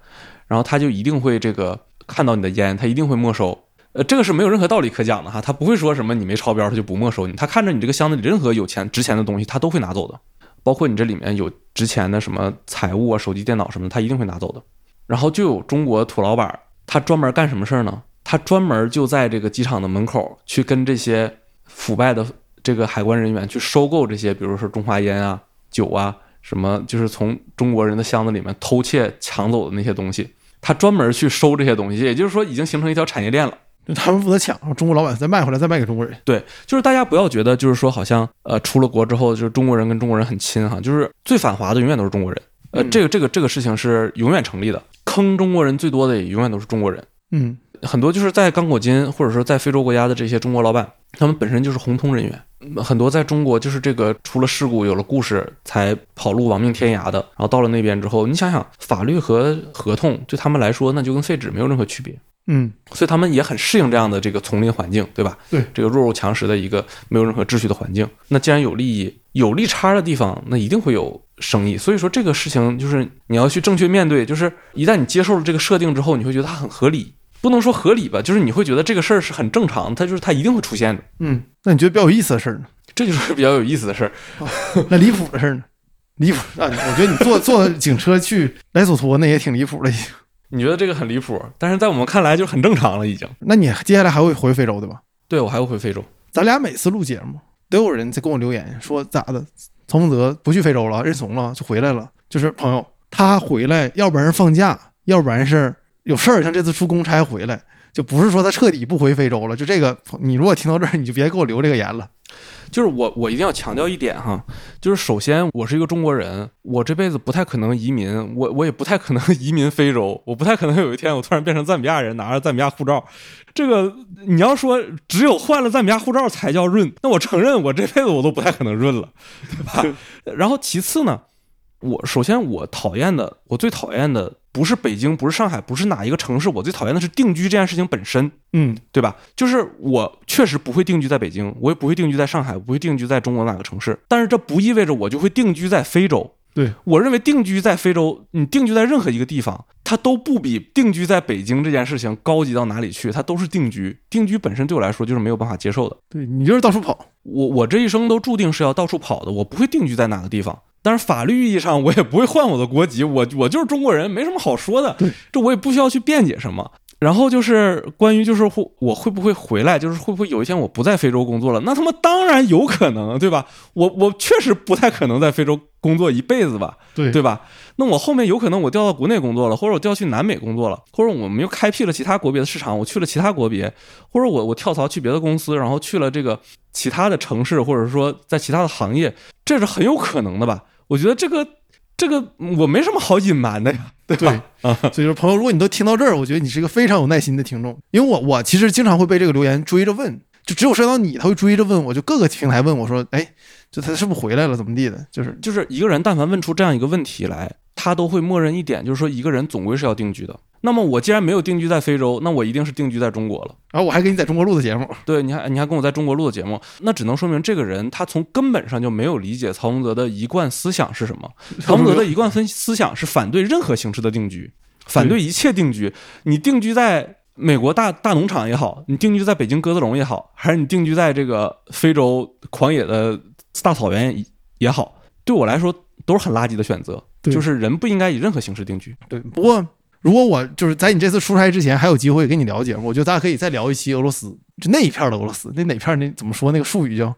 然后他就一定会这个看到你的烟，他一定会没收。呃，这个是没有任何道理可讲的哈，他不会说什么你没超标他就不没收你，他看着你这个箱子里任何有钱值钱的东西，他都会拿走的，包括你这里面有值钱的什么财物啊、手机、电脑什么，他一定会拿走的。然后就有中国土老板，他专门干什么事儿呢？他专门就在这个机场的门口去跟这些腐败的这个海关人员去收购这些，比如说中华烟啊、酒啊，什么就是从中国人的箱子里面偷窃抢走的那些东西，他专门去收这些东西，也就是说已经形成一条产业链了。就他们负责抢，中国老板再卖回来，再卖给中国人。对，就是大家不要觉得就是说好像呃出了国之后就是中国人跟中国人很亲哈，就是最反华的永远都是中国人。呃，嗯这个这个这个事情是永远成立的，坑中国人最多的也永远都是中国人。嗯很多就是在刚果金或者说在非洲国家的这些中国老板，他们本身就是红通人员，嗯很多在中国就是这个出了事故有了故事才跑路亡命天涯的，然后到了那边之后，你想想法律和合同对他们来说那就跟废纸没有任何区别，嗯所以他们也很适应这样的这个丛林环境，对吧？对，这个弱肉强食的一个没有任何秩序的环境。那既然有利益、有利差的地方，那一定会有生意。所以说这个事情就是你要去正确面对，就是一旦你接受了这个设定之后，你会觉得它很合理。不能说合理吧，就是你会觉得这个事儿是很正常，它就是它一定会出现的，嗯，那你觉得比较有意思的事儿呢？这就是比较有意思的事儿。那离谱的事儿呢？离谱啊！我觉得你坐坐警车去莱索托那也挺离谱的。你觉得这个很离谱，但是在我们看来就很正常了，已经。那你接下来还会回非洲对吧？对我还会回非洲，咱俩每次录节目都有人在跟我留言说咋的，曹凤泽不去非洲了，认怂了就回来了。就是朋友，他回来，要不然是放假，要不然是有事儿，像这次出公差回来，就不是说他彻底不回非洲了。就这个，你如果听到这儿，你就别给我留这个言了。就是我，我一定要强调一点哈，就是首先我是一个中国人，我这辈子不太可能移民，我我也不太可能 移民非洲，我不太可能有一天我突然变成赞比亚人，拿着赞比亚护照。这个你要说只有换了赞比亚护照才叫润，那我承认我这辈子我都不太可能润了，对吧？然后其次呢，我首先我讨厌的，我最讨厌的不是北京，不是上海，不是哪一个城市，我最讨厌的是定居这件事情本身。嗯对吧？就是我确实不会定居在北京，我也不会定居在上海，不会定居在中国哪个城市。但是这不意味着我就会定居在非洲。对，我认为定居在非洲，你定居在任何一个地方，它都不比定居在北京这件事情高级到哪里去，它都是定居。定居本身对我来说就是没有办法接受的。对你就是到处跑。我我这一生都注定是要到处跑的，我不会定居在哪个地方。但是法律意义上，我也不会换我的国籍，我我就是中国人，没什么好说的。对，这我也不需要去辩解什么。然后就是关于就是会我会不会回来，就是会不会有一天我不在非洲工作了？那他妈当然有可能，对吧？我我确实不太可能在非洲工作一辈子吧，对对吧？那我后面有可能我调到国内工作了，或者我调去南美工作了，或者我们又开辟了其他国别的市场，我去了其他国别，或者我我跳槽去别的公司，然后去了这个其他的城市，或者说在其他的行业，这是很有可能的吧？我觉得这个这个我没什么好隐瞒的呀，对吧？啊，所以说，朋友，如果你都听到这儿，我觉得你是一个非常有耐心的听众，因为我我其实经常会被这个留言追着问，就只有涉及到你，他会追着问我，就各个平台问我说，哎，就他是不是回来了，怎么地的？就是。就是一个人但凡问出这样一个问题来，他都会默认一点，就是说一个人总归是要定居的。那么我既然没有定居在非洲，那我一定是定居在中国了。然后我还给你在中国录的节目，对，你还你还跟我在中国录的节目，那只能说明这个人他从根本上就没有理解曹洪泽的一贯思想是什么。曹洪泽的一贯分思想是反对任何形式的定居，反对一切定居。你定居在美国大大农场也好，你定居在北京鸽子笼也好，还是你定居在这个非洲狂野的大草原也好，对我来说都是很垃圾的选择。对就是人不应该以任何形式定居。对，不过如果我就是在你这次出差之前还有机会跟你聊节目，我觉得咱俩可以再聊一期俄罗斯，就那一片的俄罗斯，那哪片那怎么说那个术语叫？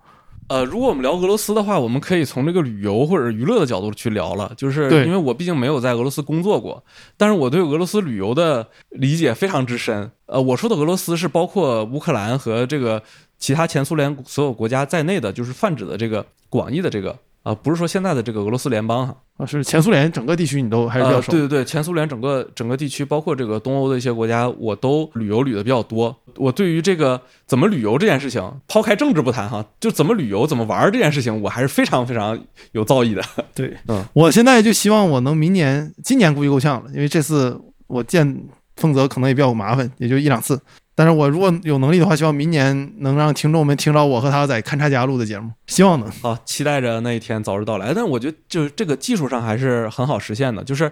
呃，如果我们聊俄罗斯的话，我们可以从这个旅游或者娱乐的角度去聊了，就是因为我毕竟没有在俄罗斯工作过，但是我对俄罗斯旅游的理解非常之深。呃，我说的俄罗斯是包括乌克兰和这个其他前苏联所有国家在内的，就是泛指的这个广义的这个啊、不是说现在的这个俄罗斯联邦哈。啊，是前苏联整个地区你都还是比较呃，熟。对对对，前苏联整个整个地区，包括这个东欧的一些国家，我都旅游旅的比较多。我对于这个怎么旅游这件事情，抛开政治不谈哈，就怎么旅游、怎么玩儿这件事情，我还是非常非常有造诣的。对，嗯，我现在就希望我能明年、今年估计够呛了，因为这次我见丰泽可能也比较麻烦，也就一两次。但是我如果有能力的话，希望明年能让听众们听到我和他在勘察家录的节目，希望能。好，期待着那一天早日到来。但是我觉得，就是这个技术上还是很好实现的。就是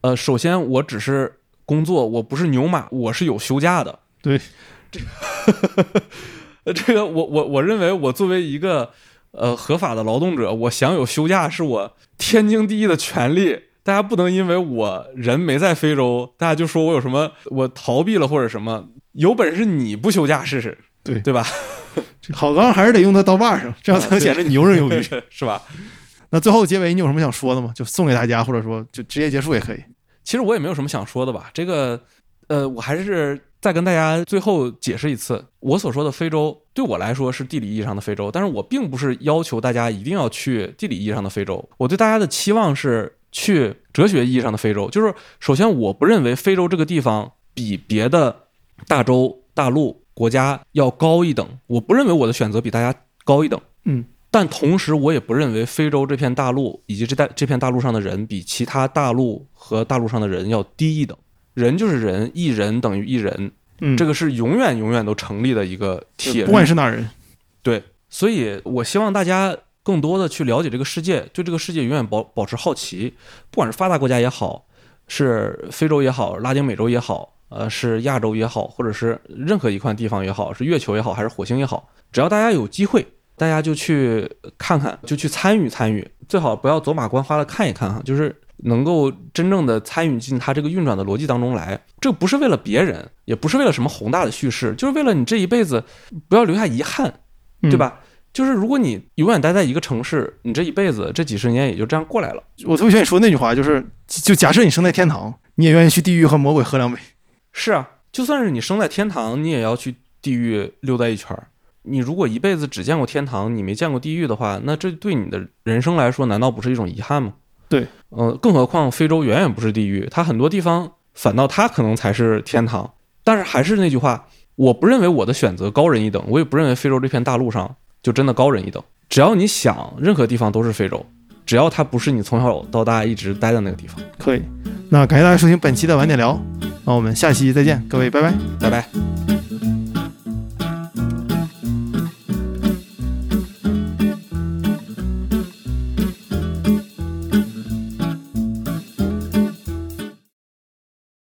呃，首先我只是工作，我不是牛马，我是有休假的。对，这个，这个我我我认为我作为一个呃合法的劳动者，我享有休假是我天经地义的权利。大家不能因为我人没在非洲，大家就说我有什么我逃避了或者什么。有本事你不休假试试，对对吧？好钢还是得用在刀把上，这样才能显得你游刃有余，是吧？那最后结尾你有什么想说的吗？就送给大家，或者说就直接结束也可以。其实我也没有什么想说的吧。这个，呃，我还是再跟大家最后解释一次，我所说的非洲对我来说是地理意义上的非洲，但是我并不是要求大家一定要去地理意义上的非洲。我对大家的期望是去哲学意义上的非洲，就是首先我不认为非洲这个地方比别的大洲、大陆、国家要高一等，我不认为我的选择比大家高一等。嗯。但同时，我也不认为非洲这片大陆以及这带这片大陆上的人比其他大陆和大陆上的人要低一等。人就是人，一人等于一人，嗯，这个是永远永远都成立的一个铁律。不管是哪人，对。所以我希望大家更多的去了解这个世界，对这个世界永远保保持好奇。不管是发达国家也好，是非洲也好，拉丁美洲也好，呃，是亚洲也好，或者是任何一块地方也好，是月球也好，还是火星也好，只要大家有机会。大家就去看看，就去参与参与，最好不要走马观花的看一看哈，就是能够真正的参与进它这个运转的逻辑当中来。这不是为了别人，也不是为了什么宏大的叙事，就是为了你这一辈子不要留下遗憾，对吧？就是如果你永远待在一个城市，你这一辈子这几十年也就这样过来了。我特别愿意说那句话，就是就假设你生在天堂，你也愿意去地狱和魔鬼喝两杯。是啊，就算是你生在天堂，你也要去地狱溜达一圈儿。你如果一辈子只见过天堂，你没见过地狱的话，那这对你的人生来说，难道不是一种遗憾吗？对，呃，更何况非洲远远不是地狱，它很多地方反倒它可能才是天堂。但是还是那句话，我不认为我的选择高人一等，我也不认为非洲这片大陆上就真的高人一等。只要你想，任何地方都是非洲，只要它不是你从小到大一直待的那个地方。可以，那感谢大家收听本期的晚点聊，那我们下期再见，各位拜拜，拜拜。